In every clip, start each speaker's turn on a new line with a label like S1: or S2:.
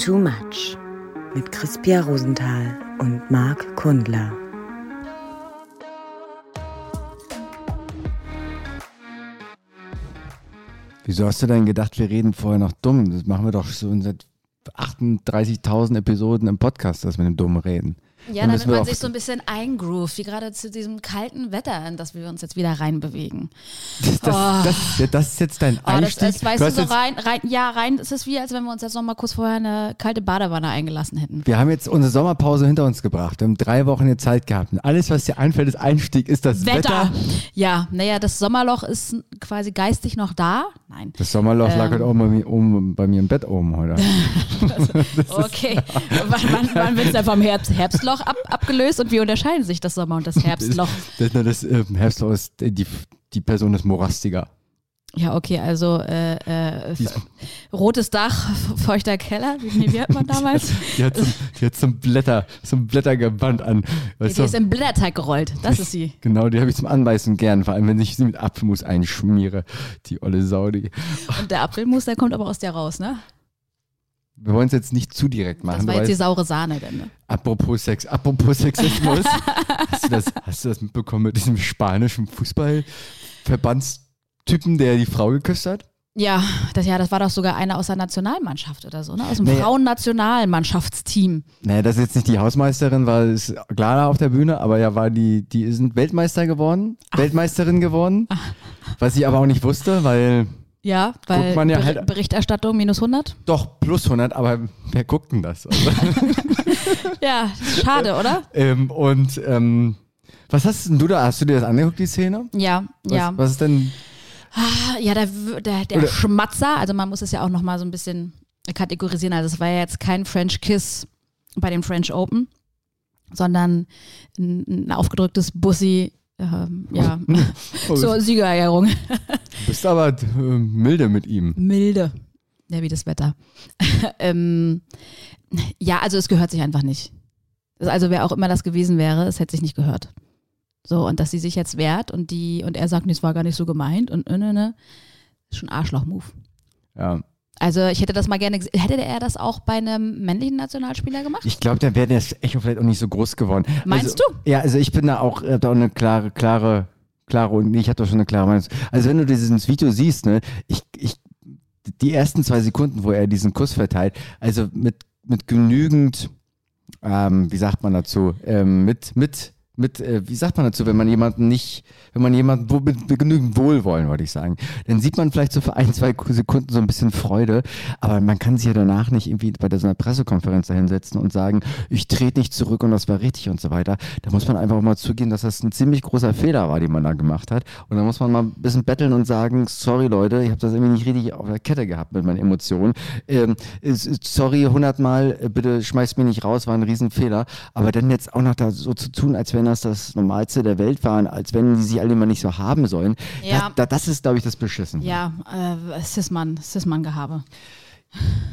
S1: Too Much mit Crispia Rosenthal und Marc Kundler.
S2: Wieso hast du denn gedacht, wir reden vorher noch dumm? Das machen wir doch schon seit 38.000 Episoden im Podcast, dass wir dem Dumm reden.
S3: Ja, damit man sich so ein bisschen eingroovt, wie gerade zu diesem kalten Wetter, in das wir uns jetzt wieder reinbewegen.
S2: Das, das, oh. das, das ist jetzt dein Einstieg.
S3: Oh, das, weißt du, so rein, rein, ja, rein, es ist wie, als wenn wir uns jetzt noch mal kurz vorher eine kalte Badewanne eingelassen hätten.
S2: Wir haben jetzt unsere Sommerpause hinter uns gebracht. Wir haben drei Wochen jetzt Zeit gehabt. Und alles, was dir einfällt, ist Einstieg, ist das Wetter. Wetter.
S3: Ja, naja, das Sommerloch ist quasi geistig noch da. Nein.
S2: Das Sommerloch ähm. lag halt auch bei mir, oben, bei mir im Bett oben heute.
S3: okay. wann, wann, wann wird es dann vom Herbst, Herbstloch ab, abgelöst und wie unterscheiden sich das Sommer- und das Herbstloch?
S2: das, das, das äh, Herbstloch ist, die, die Person ist morastiger.
S3: Ja, okay, also äh, äh, rotes Dach, feuchter Keller, wie, wie hat man damals?
S2: die, hat so, die hat so ein Blätter, so ein Blättergewand an.
S3: Weißt die, die ist im Blätterteig gerollt, das ist sie.
S2: Genau, die habe ich zum Anbeißen gern, vor allem wenn ich sie mit Apfelmus einschmiere, die olle Saudi.
S3: Und der Apfelmus, der kommt aber aus der raus, ne?
S2: Wir wollen es jetzt nicht zu direkt machen.
S3: Das war jetzt die saure Sahne denn, ne?
S2: Apropos Sex, apropos Sexismus. hast, du das, hast du das mitbekommen mit diesem spanischen Fußballverbandstypen, der die Frau geküsst hat?
S3: Ja, das, ja, das war doch sogar einer aus der Nationalmannschaft oder so, ne? Aus dem naja. Frauennationalmannschaftsteam.
S2: Naja, das ist jetzt nicht die Hausmeisterin, war es Clara auf der Bühne, aber ja, war die, die sind Weltmeister geworden, Ach. Weltmeisterin geworden. Ach. Was ich aber auch nicht wusste, weil
S3: ja, weil man ja Ber halt, Berichterstattung minus 100?
S2: Doch, plus 100, aber wer guckt denn das? Also
S3: ja, schade, oder?
S2: Ähm, und ähm, was hast denn du da? Hast du dir das angeguckt, die Szene?
S3: Ja,
S2: was,
S3: ja.
S2: Was ist denn?
S3: Ah, ja, der, der, der Schmatzer, also man muss es ja auch nochmal so ein bisschen kategorisieren. Also es war ja jetzt kein French Kiss bei dem French Open, sondern ein, ein aufgedrücktes Bussi ähm, ja, oh, zur Siegerehrung.
S2: Du bist aber äh, milde mit ihm.
S3: Milde. Ja, wie das Wetter. ähm, ja, also es gehört sich einfach nicht. Also wer auch immer das gewesen wäre, es hätte sich nicht gehört. So, und dass sie sich jetzt wehrt und die, und er sagt, nee, es war gar nicht so gemeint und ne, ne, ne, ist schon Arschloch-Move.
S2: Ja,
S3: also ich hätte das mal gerne gesehen. Hätte er das auch bei einem männlichen Nationalspieler gemacht?
S2: Ich glaube, dann wäre das Echo vielleicht auch nicht so groß geworden.
S3: Meinst
S2: also,
S3: du?
S2: Ja, also ich bin da auch, da auch eine klare, klare, klare und ich hatte schon eine klare Meinung. Also wenn du dieses Video siehst, ne, ich, ich, die ersten zwei Sekunden, wo er diesen Kuss verteilt, also mit, mit genügend, ähm, wie sagt man dazu, ähm, mit, mit mit, äh, wie sagt man dazu, wenn man jemanden nicht, wenn man jemanden wo, mit, mit genügend Wohlwollen, wollte ich sagen, dann sieht man vielleicht so für ein, zwei Sekunden so ein bisschen Freude, aber man kann sich ja danach nicht irgendwie bei so einer Pressekonferenz da hinsetzen und sagen, ich trete nicht zurück und das war richtig und so weiter. Da muss man einfach mal zugeben, dass das ein ziemlich großer Fehler war, den man da gemacht hat. Und da muss man mal ein bisschen betteln und sagen, sorry Leute, ich habe das irgendwie nicht richtig auf der Kette gehabt mit meinen Emotionen. Ähm, sorry hundertmal, bitte schmeißt mich nicht raus, war ein Riesenfehler. Aber dann jetzt auch noch da so zu tun, als wenn das das Normalste der Welt waren, als wenn die sich alle immer nicht so haben sollen. Ja. Das, das ist, glaube ich, das Beschissen.
S3: Ja, äh, Sisman, Sisman-Gehabe.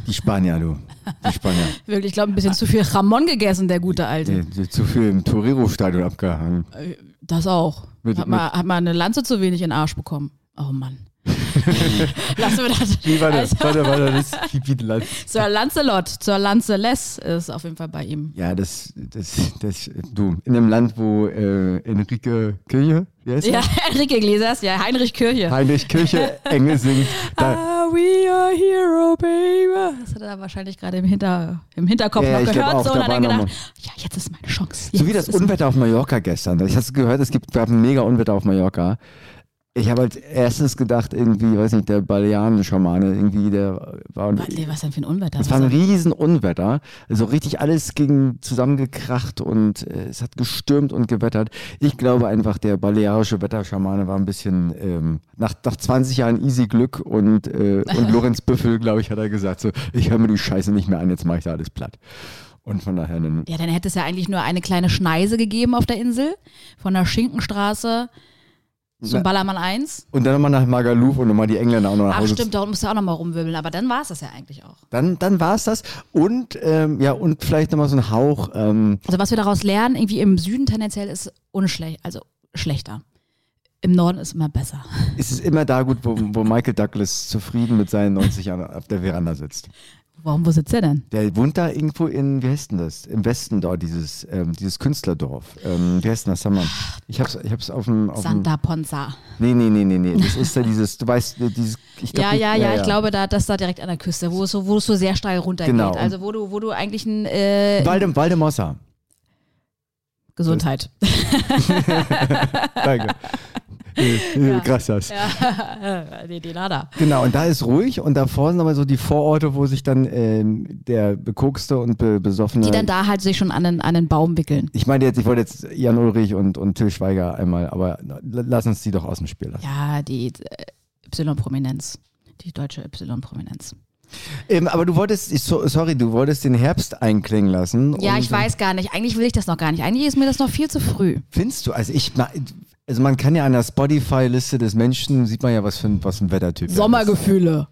S2: Die Spanier, du. Die Spanier.
S3: Wirklich, ich glaube, ein bisschen zu viel Ramon gegessen, der gute Alte.
S2: Die, zu viel im Torero-Stadion abgehangen.
S3: Äh, das auch. Mit, hat, man, hat man eine Lanze zu wenig in den Arsch bekommen. Oh Mann. Lassen wir das.
S2: Nee, warte, also, warte, warte, das Lanz.
S3: Sir Lancelot, Sir Lanceles ist auf jeden Fall bei ihm.
S2: Ja, das, das, das, du, in einem Land, wo äh, Enrique Kirche,
S3: wie heißt Ja, Enrique Iglesias, ja, Heinrich Kirche.
S2: Heinrich Kirche Engel singt.
S3: Da. Ah, we are hero, baby. Das hat er wahrscheinlich gerade im, Hinter, im Hinterkopf ja, noch gehört. Auch, so, und hat er gedacht, ja, jetzt ist meine Chance.
S2: Jetzt so wie das Unwetter auf Mallorca gestern. Ich habe gehört, es gibt, gab ein mega Unwetter auf Mallorca. Ich habe als erstes gedacht, irgendwie, weiß nicht, der Balearen-Schamane, irgendwie, der war.
S3: Was denn für ein Unwetter?
S2: Es war ein riesen Unwetter. Also richtig alles ging zusammengekracht und äh, es hat gestürmt und gewettert. Ich glaube einfach, der balearische Wetterschamane war ein bisschen, ähm, nach, nach 20 Jahren easy Glück und, äh, und Lorenz Büffel, glaube ich, hat er gesagt, so, ich höre mir die Scheiße nicht mehr an, jetzt mache ich da alles platt. Und von daher.
S3: Ja, dann hätte es ja eigentlich nur eine kleine Schneise gegeben auf der Insel. Von der Schinkenstraße so Ballermann 1.
S2: Und dann nochmal nach Magaluf und nochmal die Engländer auch noch nach
S3: Ach Hause. stimmt, da musst du auch nochmal rumwirbeln. Aber dann war es das ja eigentlich auch.
S2: Dann, dann war es das. Und, ähm, ja, und vielleicht nochmal so ein Hauch. Ähm
S3: also was wir daraus lernen, irgendwie im Süden tendenziell ist unschlecht, also schlechter. Im Norden ist immer besser.
S2: Es ist immer da gut, wo, wo Michael Douglas zufrieden mit seinen 90 Jahren auf der Veranda sitzt.
S3: Warum, wo sitzt der denn?
S2: Der wohnt da irgendwo in, wie heißt denn das? Im Westen dort, dieses, ähm, dieses Künstlerdorf. Ähm, wie heißt denn das? Sag mal. Ich hab's, ich hab's auf dem. Auf
S3: Santa Ponza.
S2: nee, nee, nee, nee, nee. Das ist da dieses, du weißt, dieses. Ich glaub,
S3: Ja,
S2: nicht-
S3: ja, ja, ich glaube, da, das da direkt an der Küste, wo es so, wo es so sehr steil runtergeht.
S2: Genau.
S3: Also wo du, wo du eigentlich ein äh,
S2: Walde, Waldemossa.
S3: Gesundheit.
S2: Danke.
S3: Ja.
S2: Gracias.
S3: Ja, die nada.
S2: Genau, und da ist ruhig und davor sind aber so die Vororte, wo sich dann ähm, der bekokste und be besoffene.
S3: Die dann da halt sich schon an den, an den Baum wickeln.
S2: ich meine jetzt, ich wollte jetzt Jan Ulrich und, und Till Schweiger einmal, aber lass uns die doch aus dem Spiel lassen.
S3: Ja, die äh, Y-Prominenz. Die deutsche Y-Prominenz.
S2: Ähm, aber du wolltest, so, sorry, du wolltest den Herbst einklingen lassen.
S3: Ja, ich weiß gar nicht. Eigentlich will ich das noch gar nicht. Eigentlich ist mir das noch viel zu früh.
S2: Findest du, also ich, also man kann ja an der Spotify-Liste des Menschen, sieht man ja, was für ein, was ein Wettertyp er ist.
S3: Sommergefühle.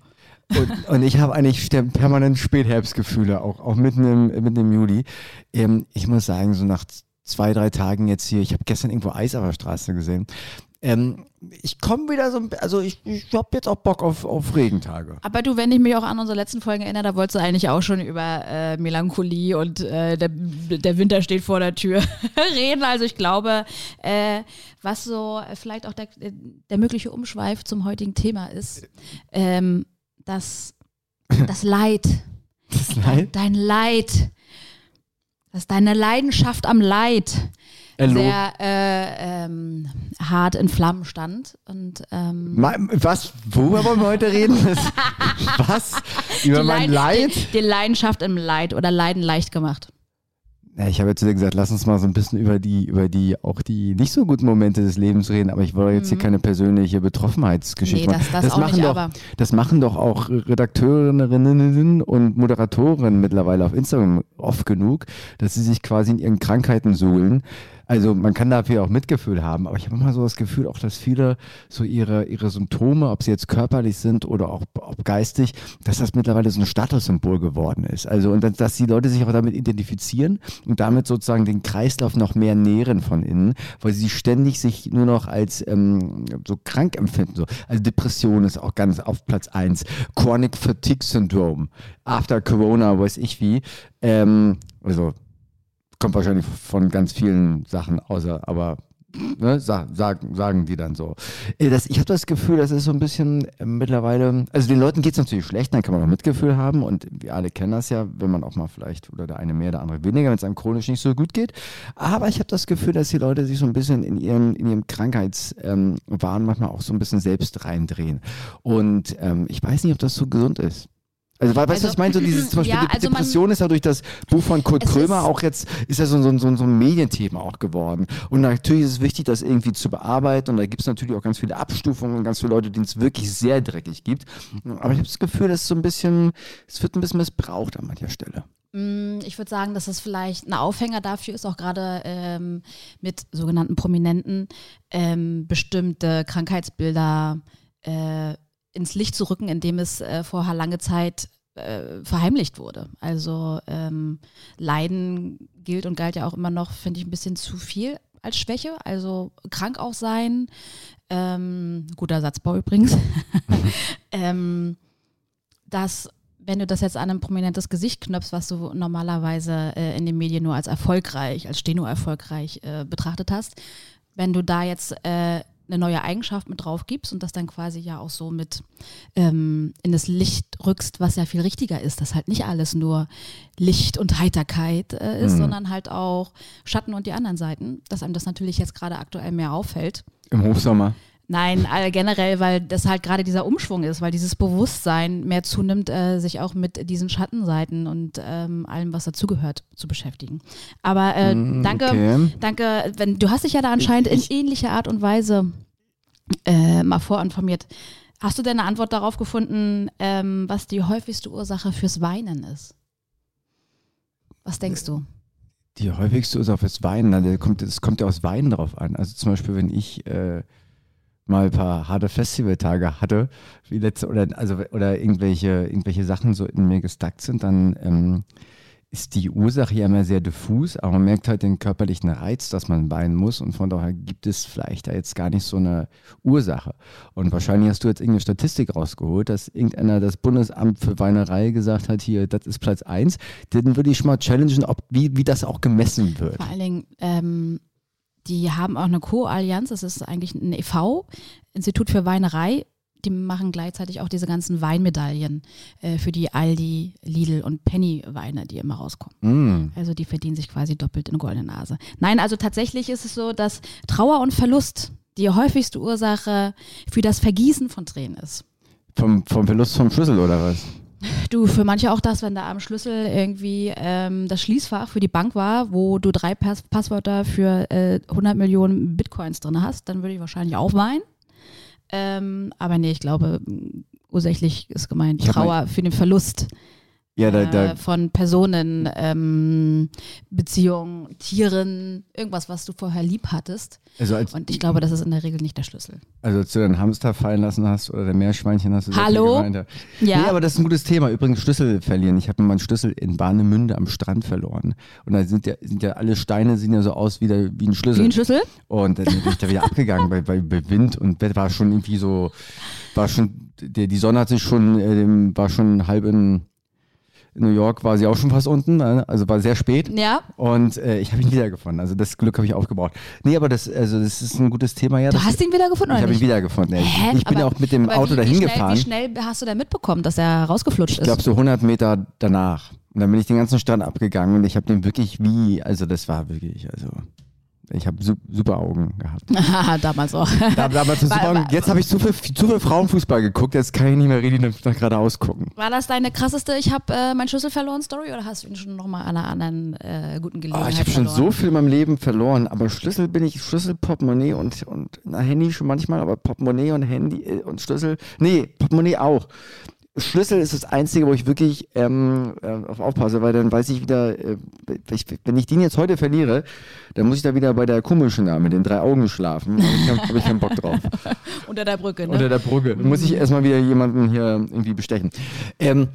S2: Und, und ich habe eigentlich permanent Spätherbstgefühle, auch, auch mitten im, mitten im Juli. Ähm, ich muss sagen, so nach zwei, drei Tagen jetzt hier, ich habe gestern irgendwo Eis auf der Straße gesehen. Ähm, ich komme wieder so, also ich, ich habe jetzt auch Bock auf, auf Regentage.
S3: Aber du, wenn ich mich auch an unsere letzten Folgen erinnere, da wolltest du eigentlich auch schon über äh, Melancholie und äh, der, der Winter steht vor der Tür reden. Also ich glaube, äh, was so vielleicht auch der, der mögliche Umschweif zum heutigen Thema ist, ähm, das, das Leid,
S2: Das Leid?
S3: dein Leid, dass deine Leidenschaft am Leid
S2: Hallo.
S3: sehr äh, ähm, hart in Flammen stand. Und ähm,
S2: Was? Worüber wollen wir heute reden? Was? Über
S3: die
S2: mein
S3: Leid-? Die, die Leidenschaft im Leid oder Leiden leicht gemacht.
S2: Ja, ich habe jetzt zu dir gesagt, lass uns mal so ein bisschen über die, über die, auch die nicht so guten Momente des Lebens reden, aber ich wollte jetzt hier keine persönliche Betroffenheitsgeschichte
S3: Mhm. Nee, das-
S2: machen.
S3: das auch
S2: machen
S3: nicht,
S2: doch, das machen doch auch Redakteurinnen und Moderatoren mittlerweile auf Instagram oft genug, dass sie sich quasi in ihren Krankheiten suhlen. Also man kann dafür auch Mitgefühl haben, aber ich habe immer so das Gefühl, auch dass viele so ihre, ihre Symptome, ob sie jetzt körperlich sind oder auch ob geistig, dass das mittlerweile so ein Statussymbol geworden ist. Also und dass, dass die Leute sich auch damit identifizieren und damit sozusagen den Kreislauf noch mehr nähren von innen, weil sie ständig sich nur noch als ähm, so krank empfinden. So. Also Depression ist auch ganz auf Platz eins. Chronic Fatigue Syndrome, After Corona, weiß ich wie. Ähm, also kommt wahrscheinlich von ganz vielen Sachen außer, aber ne, sa sagen, sagen die dann so. Äh, Das, ich habe das Gefühl, das ist so ein bisschen äh, mittlerweile, also den Leuten geht es natürlich schlecht, dann kann man auch Mitgefühl haben und wir alle kennen das ja, wenn man auch mal vielleicht, oder der eine mehr, der andere weniger, wenn es einem chronisch nicht so gut geht. Aber ich habe das Gefühl, dass die Leute sich so ein bisschen in ihrem, in ihrem Krankheitswahn ähm, manchmal auch so ein bisschen selbst reindrehen. Und ähm, ich weiß nicht, ob das so gesund ist. Also, weißt du,
S3: Also,
S2: was ich meine? So dieses, zum Beispiel
S3: ja, also
S2: Depression ist ja durch das Buch von Kurt Krömer auch jetzt, ist ja so, so, so, so ein Medienthema auch geworden. Und natürlich ist es wichtig, das irgendwie zu bearbeiten. Und da gibt es natürlich auch ganz viele Abstufungen und ganz viele Leute, denen es wirklich sehr dreckig gibt. Aber ich habe das Gefühl, dass es so ein bisschen, es wird ein bisschen missbraucht an mancher Stelle.
S3: Mm, Ich würde sagen, dass das vielleicht ein Aufhänger dafür ist, auch gerade ähm, mit sogenannten Prominenten ähm, bestimmte Krankheitsbilder äh, ins Licht zu rücken, indem es äh, vorher lange Zeit äh, verheimlicht wurde. Also ähm, Leiden gilt und galt ja auch immer noch, finde ich, ein bisschen zu viel als Schwäche. Also krank auch sein. Ähm, guter Satzbau übrigens. ähm, dass wenn du das jetzt an ein prominentes Gesicht knöpfst, was du normalerweise äh, in den Medien nur als erfolgreich, als Steno erfolgreich äh, betrachtet hast, wenn du da jetzt äh, eine neue Eigenschaft mit drauf gibst und das dann quasi ja auch so mit ähm, in das Licht rückst, was ja viel richtiger ist, dass halt nicht alles nur Licht und Heiterkeit äh, ist,
S2: Mhm.
S3: sondern halt auch Schatten und die anderen Seiten, dass einem das natürlich jetzt gerade aktuell mehr auffällt.
S2: Im Hochsommer.
S3: Nein, all- generell, weil das halt gerade dieser Umschwung ist, weil dieses Bewusstsein mehr zunimmt, äh, sich auch mit diesen Schattenseiten und ähm, allem, was dazugehört, zu beschäftigen. Aber äh,
S2: Mm,
S3: danke,
S2: okay.
S3: danke, wenn du hast dich ja da anscheinend in
S2: Ich-
S3: ähnlicher Art und Weise äh, mal vorinformiert. Hast du denn eine Antwort darauf gefunden, ähm, was die häufigste Ursache fürs Weinen ist? Was denkst du?
S2: Die häufigste auf das Weinen. na, der kommt, es kommt ja aus Weinen drauf an. Also zum Beispiel, wenn ich äh, mal ein paar harte Festivaltage hatte, wie letzte, oder, also, oder irgendwelche, irgendwelche Sachen so in mir gestackt sind, dann ähm, ist die Ursache ja immer sehr diffus, aber man merkt halt den körperlichen Reiz, dass man weinen muss und von daher gibt es vielleicht da jetzt gar nicht so eine Ursache. Und wahrscheinlich hast du jetzt irgendeine Statistik rausgeholt, dass irgendeiner das Bundesamt für Weinerei gesagt hat, hier, das ist Platz 1. Dann würde ich mal challengen, ob, wie, wie das auch gemessen wird.
S3: Vor allen Dingen, ähm, die haben auch eine Co-Allianz, das ist eigentlich ein e.V., Institut für Weinerei, die machen gleichzeitig auch diese ganzen Weinmedaillen äh, für die Aldi, Lidl und Penny-Weine, die immer rauskommen.
S2: Mm.
S3: Also die verdienen sich quasi doppelt in goldene Nase. Nein, also tatsächlich ist es so, dass Trauer und Verlust die häufigste Ursache für das Vergießen von Tränen ist.
S2: Vom, vom Verlust vom Schlüssel oder was?
S3: Du, für manche auch das, wenn da am Schlüssel irgendwie ähm, das Schließfach für die Bank war, wo du drei Pass Passwörter für äh, 100 Millionen Bitcoins drin hast, dann würde ich wahrscheinlich auch weinen. Ähm, aber nee, ich glaube, ursächlich ist gemeint Trauer für den Verlust
S2: Ja, da,
S3: äh,
S2: da,
S3: von Personen, ähm, Beziehungen, Tieren, irgendwas, was du vorher lieb hattest.
S2: also, als,
S3: Und ich glaube, das ist in der Regel nicht der Schlüssel.
S2: also als du deinen Hamster fallen lassen hast oder der Meerschweinchen hast du
S3: Hallo?
S2: geweint, ja.
S3: Ja,
S2: Nee, aber das ist ein gutes Thema. Übrigens Schlüssel verlieren. Ich habe meinen Schlüssel in Warnemünde am Strand verloren. Und da sind ja, sind ja alle Steine sehen ja so aus wie, der, wie ein Schlüssel.
S3: wie ein Schlüssel?
S2: Und dann bin ich da wieder abgegangen bei, bei, bei Wind und war schon irgendwie so, war schon, der, die Sonne hat sich schon, äh, war schon halb in, in New York, war sie auch schon fast unten, äh, also war sehr spät.
S3: Ja.
S2: Und äh, ich habe ihn wiedergefunden. Also das Glück habe ich aufgebaut. Nee, aber das, also das ist ein gutes Thema. Ja,
S3: Du hast ihn wiedergefunden
S2: ich
S3: oder
S2: habe ihn wiedergefunden.
S3: Hä?
S2: Ich bin
S3: Aber-
S2: auch mit dem Auto
S3: wie,
S2: dahin
S3: wie schnell,
S2: gefahren.
S3: Wie schnell hast du da mitbekommen, dass er rausgeflutscht
S2: Ich glaube
S3: ist?
S2: so 100 Meter danach. Und dann bin ich den ganzen Strand abgegangen und ich habe den wirklich wie, also das war wirklich, also ich habe su super Augen gehabt.
S3: Damals auch.
S2: Da, damals super
S3: War-
S2: Augen.
S3: war-
S2: Jetzt habe ich zu viel, zu viel Frauenfußball geguckt, jetzt kann ich nicht mehr richtig nach, geradeaus gucken.
S3: War das deine krasseste, ich habe äh, meinen Schlüssel verloren Story oder hast du ihn schon nochmal an einer anderen äh, guten
S2: Oh,
S3: Gelegenheit
S2: ich habe schon so viel in meinem Leben verloren, aber Schlüssel bin ich, Schlüssel, Portemonnaie und, und na, Handy schon manchmal, aber Portemonnaie und Handy äh, und Schlüssel, nee, Portemonnaie auch. Schlüssel ist das Einzige, wo ich wirklich ähm, äh, auf aufpasse, weil dann weiß ich wieder, äh, ich, wenn ich den jetzt heute verliere, dann muss ich da wieder bei der komischen da mit den drei Augen schlafen. Da habe ich keinen Bock drauf.
S3: Unter der Brücke, ne?
S2: Unter der Brücke. Dann muss ich erstmal wieder jemanden hier irgendwie bestechen. Ähm,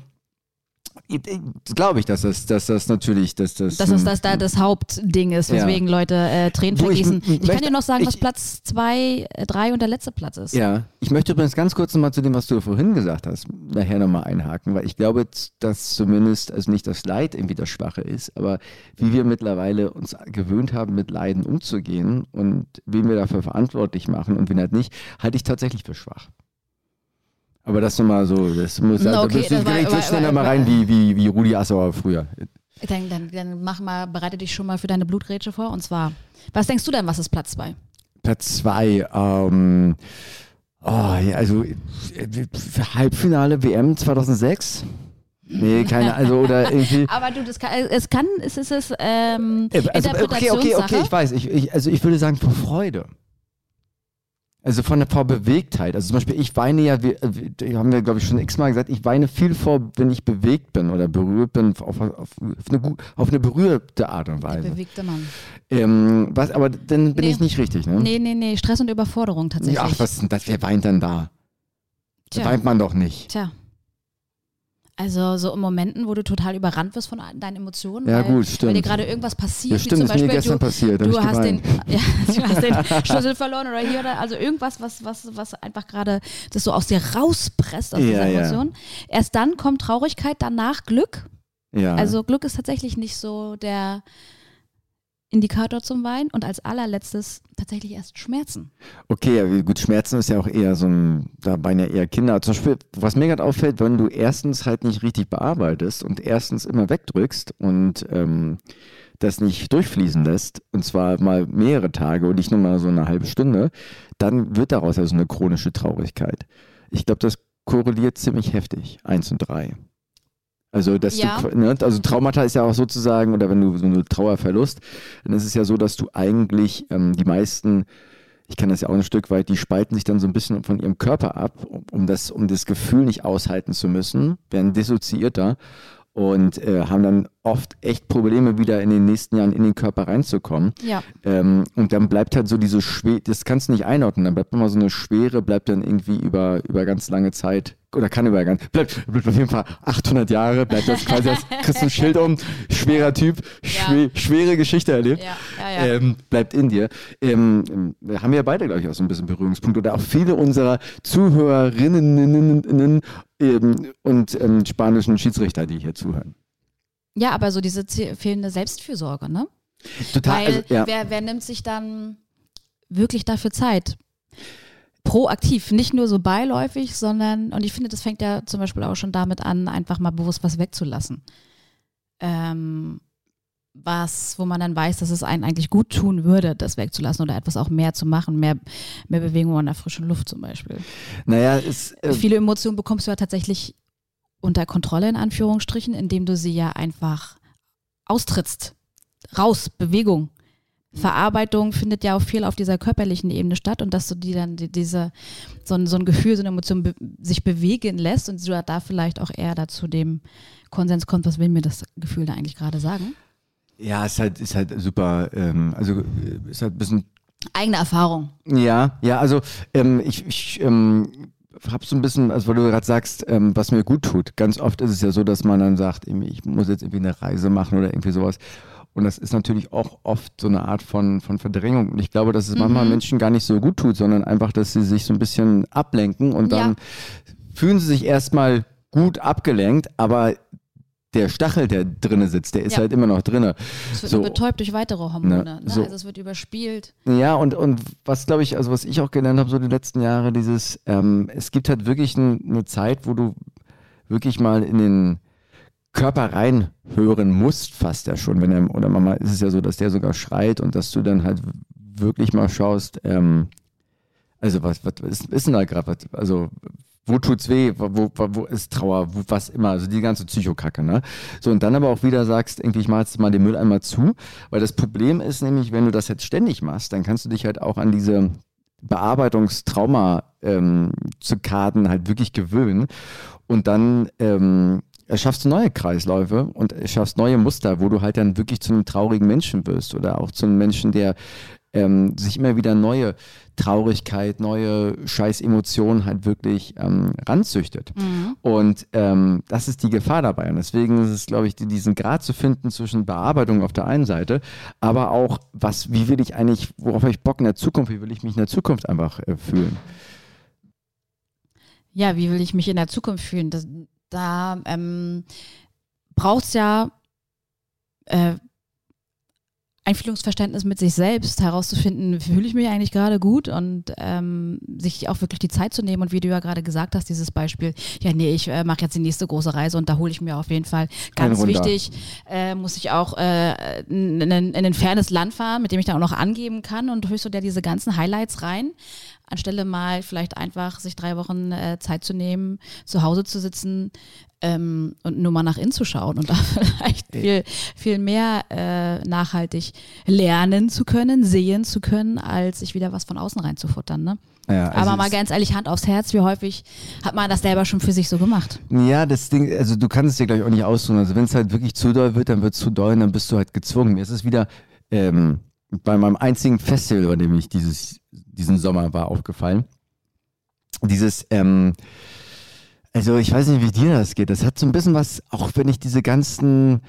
S2: Glaube ich, dass das, dass das natürlich, dass das.
S3: dass das, das da das Hauptding ist,
S2: Ja.
S3: weswegen Leute äh, Tränen
S2: Du, ich
S3: vergießen.
S2: m-
S3: Ich, kann
S2: möchte-
S3: dir noch sagen, was
S2: ich-
S3: Platz zwei, äh, drei und der letzte Platz ist.
S2: Ja, ich möchte übrigens ganz kurz nochmal zu dem, was du vorhin gesagt hast, nachher nochmal einhaken, weil ich glaube, dass zumindest, also nicht das Leid irgendwie das Schwache ist, aber wie wir mittlerweile uns gewöhnt haben, mit Leiden umzugehen und wen wir dafür verantwortlich machen und wen halt nicht, halte ich tatsächlich für schwach. Aber das nochmal so, das muss, da
S3: okay,
S2: du
S3: das war- war-
S2: so schnell nochmal rein wie, wie, wie Rudi Assauer früher.
S3: Dann, dann, dann mach mal, bereite dich schon mal für deine Blutgrätsche vor. Und zwar, was denkst du denn, was ist Platz zwei?
S2: Platz zwei, ähm, oh, ja, also Halbfinale WM 2006? Nee, keine, also oder irgendwie.
S3: Aber du, das kann, es kann, es ist es ähm,
S2: Äh, Also, okay, okay, okay, ich weiß. Ich, ich, also ich würde sagen vor Freude. Also von der vor Bewegtheit. Also zum Beispiel, ich weine ja, wir, haben wir, glaube ich, schon x-mal gesagt, ich weine viel vor, wenn ich bewegt bin oder berührt bin, auf, auf, auf, eine, auf eine berührte Art und
S3: Der
S2: Weise.
S3: bewegte Mann.
S2: Ähm, was, aber dann bin
S3: Nee.
S2: ich nicht richtig, ne?
S3: Nee, nee, nee, Stress und Überforderung tatsächlich.
S2: Ja, ach, was ist denn das? Wer weint denn da? Da
S3: Tja.
S2: weint man doch nicht.
S3: Tja. Also so in Momenten, wo du total überrannt wirst von deinen Emotionen,
S2: Ja,
S3: weil,
S2: gut,
S3: weil dir
S2: stimmt.
S3: gerade irgendwas passiert,
S2: Ja,
S3: wie
S2: stimmt,
S3: zum
S2: ist mir
S3: Beispiel
S2: gestern
S3: du,
S2: passiert.
S3: du hast, den, ja, du hast den Schlüssel verloren oder hier oder also irgendwas, was, was, was einfach gerade das so aus dir rauspresst, aus
S2: Ja,
S3: dieser. Emotion. Erst dann kommt Traurigkeit, danach Glück.
S2: Ja.
S3: Also Glück ist tatsächlich nicht so der Indikator zum Weinen und als allerletztes tatsächlich erst Schmerzen.
S2: Okay, gut, Schmerzen ist ja auch eher so ein, da weinen ja eher Kinder. Zum Beispiel, was mir gerade auffällt, wenn du erstens halt nicht richtig bearbeitest und erstens immer wegdrückst und ähm, das nicht durchfließen lässt, und zwar mal mehrere Tage und nicht nur mal so eine halbe Stunde, dann wird daraus ja so eine chronische Traurigkeit. Ich glaube, das korreliert ziemlich heftig, eins und drei. Also, dass
S3: Ja.
S2: du, ne, also Traumata ist ja auch sozusagen, oder wenn du so eine Trauerverlust, dann ist es ja so, dass du eigentlich ähm, die meisten, ich kann das ja auch ein Stück weit, die spalten sich dann so ein bisschen von ihrem Körper ab, um, um das, um das Gefühl nicht aushalten zu müssen, werden dissoziierter und äh, haben dann oft echt Probleme, wieder in den nächsten Jahren in den Körper reinzukommen.
S3: Ja.
S2: Ähm, und dann bleibt halt so diese Schwere, das kannst du nicht einordnen, dann bleibt immer so eine Schwere, bleibt dann irgendwie über, über ganz lange Zeit, oder kann über ganz, bleibt, bleibt auf jeden Fall 800 Jahre, bleibt das quasi als kriegst ein Schild um, schwerer Typ, schwe, schwere Geschichte erlebt,
S3: Ja, ja, ja.
S2: Ähm, bleibt in dir. Ähm, wir haben ja beide, glaube ich, auch so ein bisschen Berührungspunkte oder auch viele unserer Zuhörerinnen ähm, und ähm, spanischen Schiedsrichter, die hier zuhören.
S3: Ja, aber so diese fehlende Selbstfürsorge, ne?
S2: Total,
S3: Weil
S2: also, ja.
S3: wer, wer nimmt sich dann wirklich dafür Zeit? Proaktiv, nicht nur so beiläufig, sondern, und ich finde, das fängt ja zum Beispiel auch schon damit an, einfach mal bewusst was wegzulassen. Ähm, was, wo man dann weiß, dass es einen eigentlich gut tun würde, das wegzulassen oder etwas auch mehr zu machen, mehr, mehr Bewegung an der frischen Luft zum Beispiel.
S2: Naja, es, äh,
S3: Viele Emotionen bekommst du ja tatsächlich unter Kontrolle in Anführungsstrichen, indem du sie ja einfach austrittst. Raus, Bewegung. Verarbeitung findet ja auch viel auf dieser körperlichen Ebene statt und dass du die dann die, diese so ein, so ein Gefühl, so eine Emotion be sich bewegen lässt und du da vielleicht auch eher dazu dem Konsens kommt, was will mir das Gefühl da eigentlich gerade sagen?
S2: ja, ist halt, ist halt super, ähm, also äh, ist halt ein bisschen
S3: Eigene Erfahrung.
S2: Ja, ja, also ähm, ich, ich ähm, habe so ein bisschen, also weil du gerade sagst, ähm, was mir gut tut. Ganz oft ist es ja so, dass man dann sagt, ich muss jetzt irgendwie eine Reise machen oder irgendwie sowas. Und das ist natürlich auch oft so eine Art von, von Verdrängung. Und ich glaube, dass es manchmal Menschen gar nicht so gut tut, sondern einfach, dass sie sich so ein bisschen ablenken und dann
S3: Ja.
S2: fühlen sie sich erstmal gut abgelenkt, aber der Stachel, der drinne sitzt, der ist
S3: Ja.
S2: halt immer noch drinne.
S3: Es wird
S2: So.
S3: betäubt durch weitere Hormone.
S2: Ne, so.
S3: Also es wird überspielt.
S2: Ja, und, und was glaube ich, also was ich auch gelernt habe, so die letzten Jahre, dieses, ähm, es gibt halt wirklich ein, eine Zeit, wo du wirklich mal in den Körper reinhören musst, fast ja schon, wenn er, oder manchmal ist es ja so, dass der sogar schreit und dass du dann halt wirklich mal schaust, ähm, also was, was ist, ist denn da gerade, was- also wo tut's weh, wo, wo, wo ist Trauer, wo, was immer, also die ganze Psychokacke, ne? So, und dann aber auch wieder sagst, irgendwie, ich mach jetzt mal den Mülleimer zu, weil das Problem ist nämlich, wenn du das jetzt ständig machst, dann kannst du dich halt auch an diese Bearbeitungstrauma ähm, zu Karten halt wirklich gewöhnen und dann ähm, erschaffst du neue Kreisläufe und erschaffst neue Muster, wo du halt dann wirklich zu einem traurigen Menschen wirst oder auch zu einem Menschen, der ähm, sich immer wieder neue Traurigkeit, neue scheiß Emotionen halt wirklich ähm, ranzüchtet. Und ähm, das ist die Gefahr dabei. Und deswegen ist es, glaube ich, die, diesen Grad zu finden zwischen Bearbeitung auf der einen Seite, aber auch, was, wie will ich eigentlich, worauf habe ich Bock in der Zukunft, wie will ich mich in der Zukunft einfach äh, fühlen?
S3: Ja, wie will ich mich in der Zukunft fühlen? Das, da ähm, braucht es ja äh, Einfühlungsverständnis mit sich selbst, herauszufinden, fühle ich mich eigentlich gerade gut und ähm, sich auch wirklich die Zeit zu nehmen. Und wie du ja gerade gesagt hast, dieses Beispiel, ja, nee, ich äh, mache jetzt die nächste große Reise und da hole ich mir auf jeden Fall ganz wichtig, äh, muss ich auch äh, in, in, in ein fernes Land fahren, mit dem ich dann auch noch angeben kann und hörst du dir diese ganzen Highlights rein, anstelle mal vielleicht einfach sich drei Wochen äh, Zeit zu nehmen, zu Hause zu sitzen ähm, und nur mal nach innen zu schauen und da vielleicht viel, viel mehr äh, nachhaltig lernen zu können, sehen zu können, als sich wieder was von außen reinzufuttern. Ne?
S2: Ja, also
S3: Aber mal
S2: es-
S3: ganz ehrlich, Hand aufs Herz, wie häufig hat man das selber schon für sich so gemacht?
S2: Ja, das Ding, also du kannst es dir gleich auch nicht aussuchen. Also wenn es halt wirklich zu doll wird, dann wird es zu doll und dann bist du halt gezwungen. Mir ist es wieder ähm, bei meinem einzigen Festival, bei dem ich dieses, diesen Sommer war, aufgefallen. Dieses, ähm, also ich weiß nicht, wie dir das geht. Das hat so ein bisschen was, auch wenn ich diese ganzen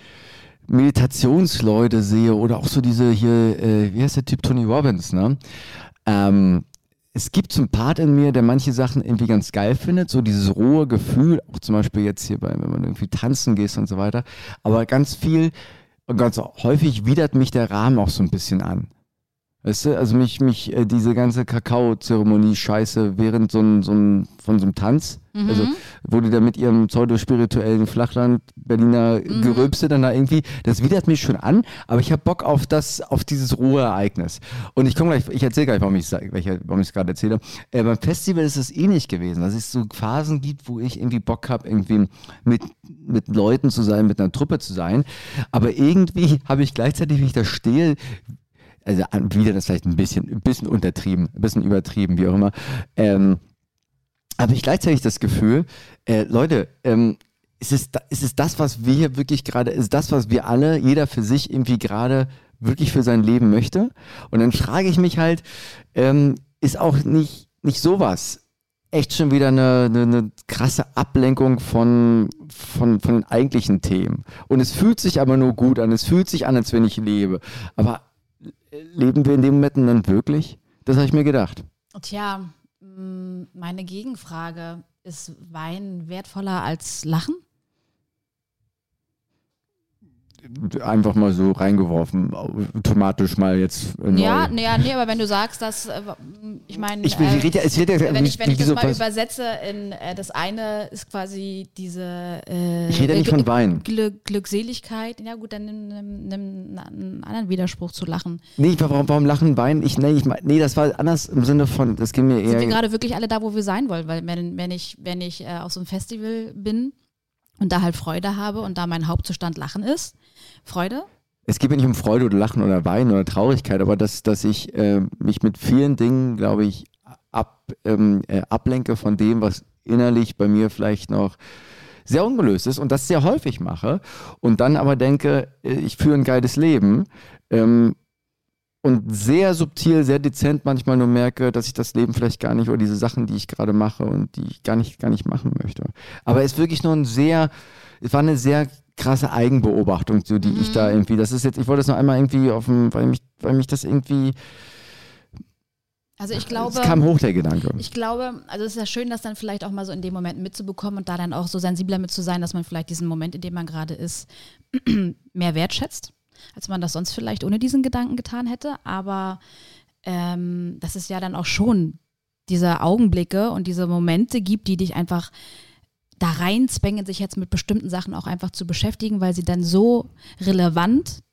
S2: Meditationsleute sehe oder auch so diese hier, äh, wie heißt der Typ, Tony Robbins, ne? Ähm, es gibt so einen Part in mir, der manche Sachen irgendwie ganz geil findet, so dieses rohe Gefühl, auch zum Beispiel jetzt hier bei, wenn man irgendwie tanzen gehst und so weiter. Aber ganz viel und ganz häufig widert mich der Rahmen auch so ein bisschen an. Weißt du, also mich, mich, äh, diese ganze Kakao-Zeremonie-Scheiße während so ein, so ein, von so einem Tanz, also wo die da mit ihrem pseudospirituellen Flachland Berliner Gerülpse dann da irgendwie, das widert mich schon an, aber ich habe Bock auf das, auf dieses rohe Ereignis. Und ich komme gleich, ich erzähle gleich, warum ich es gerade erzähle. Äh, beim Festival ist es ähnlich gewesen, dass es so Phasen gibt, wo ich irgendwie Bock habe, irgendwie mit, mit Leuten zu sein, mit einer Truppe zu sein. Aber irgendwie habe ich gleichzeitig, wie ich da stehe, also wieder das vielleicht ein bisschen, ein bisschen untertrieben, ein bisschen übertrieben, wie auch immer, ähm, habe ich gleichzeitig das Gefühl, äh, Leute, ähm, ist es, ist es das, was wir hier wirklich gerade, ist das, was wir alle, jeder für sich irgendwie gerade wirklich für sein Leben möchte? Und dann frage ich mich halt, ähm, ist auch nicht, nicht sowas echt schon wieder eine, eine, eine krasse Ablenkung von, von, von den eigentlichen Themen. Und es fühlt sich aber nur gut an, es fühlt sich an, als wenn ich lebe. Aber leben wir in dem Moment dann wirklich? Das habe ich mir gedacht.
S3: Tja, meine Gegenfrage, ist Wein wertvoller als Lachen?
S2: Einfach mal so reingeworfen, automatisch mal jetzt.
S3: Neu. Ja, nee, nee, aber wenn du sagst, dass, äh, ich meine,
S2: ich, äh, ja, es wird ja,
S3: wenn ich, wenn ich das mal übersetze, in, äh, das eine ist quasi diese
S2: äh, Ich rede ja nicht von Wein.
S3: Glück, Glückseligkeit, ja gut, dann nimm, nimm, nimm, einen anderen Widerspruch zu lachen.
S2: Nee, warum, warum lachen Wein? Ich, nee, ich, nee, das war anders im Sinne von, das ging mir eher...
S3: Sind wir gerade wirklich alle da, wo wir sein wollen? Weil wenn, wenn ich, wenn ich äh, auf so einem Festival bin und da halt Freude habe und da mein Hauptzustand Lachen ist, Freude?
S2: Es geht mir nicht um Freude oder Lachen oder Weinen oder Traurigkeit, aber dass, dass ich äh, mich mit vielen Dingen, glaube ich, ab, ähm, äh, ablenke von dem, was innerlich bei mir vielleicht noch sehr ungelöst ist und das sehr häufig mache und dann aber denke, äh, ich führe ein geiles Leben ähm, und sehr subtil, sehr dezent manchmal nur merke, dass ich das Leben vielleicht gar nicht oder diese Sachen, die ich gerade mache und die ich gar nicht, gar nicht machen möchte. Aber es ist wirklich nur ein sehr, es war eine sehr krasse Eigenbeobachtung, so die mhm. ich da mhm. irgendwie, das ist jetzt, ich wollte das noch einmal irgendwie auf dem, weil mich, weil mich das irgendwie
S3: also ich glaube.
S2: Es kam hoch der Gedanke.
S3: Ich glaube, also es ist ja schön, das dann vielleicht auch mal so in dem Moment mitzubekommen und da dann auch so sensibler mit zu sein, dass man vielleicht diesen Moment, in dem man gerade ist, mehr wertschätzt, als man das sonst vielleicht ohne diesen Gedanken getan hätte. Aber ähm, dass es ja dann auch schon diese Augenblicke und diese Momente gibt, die dich einfach da reinzwängen, sich jetzt mit bestimmten Sachen auch einfach zu beschäftigen, weil sie dann so relevant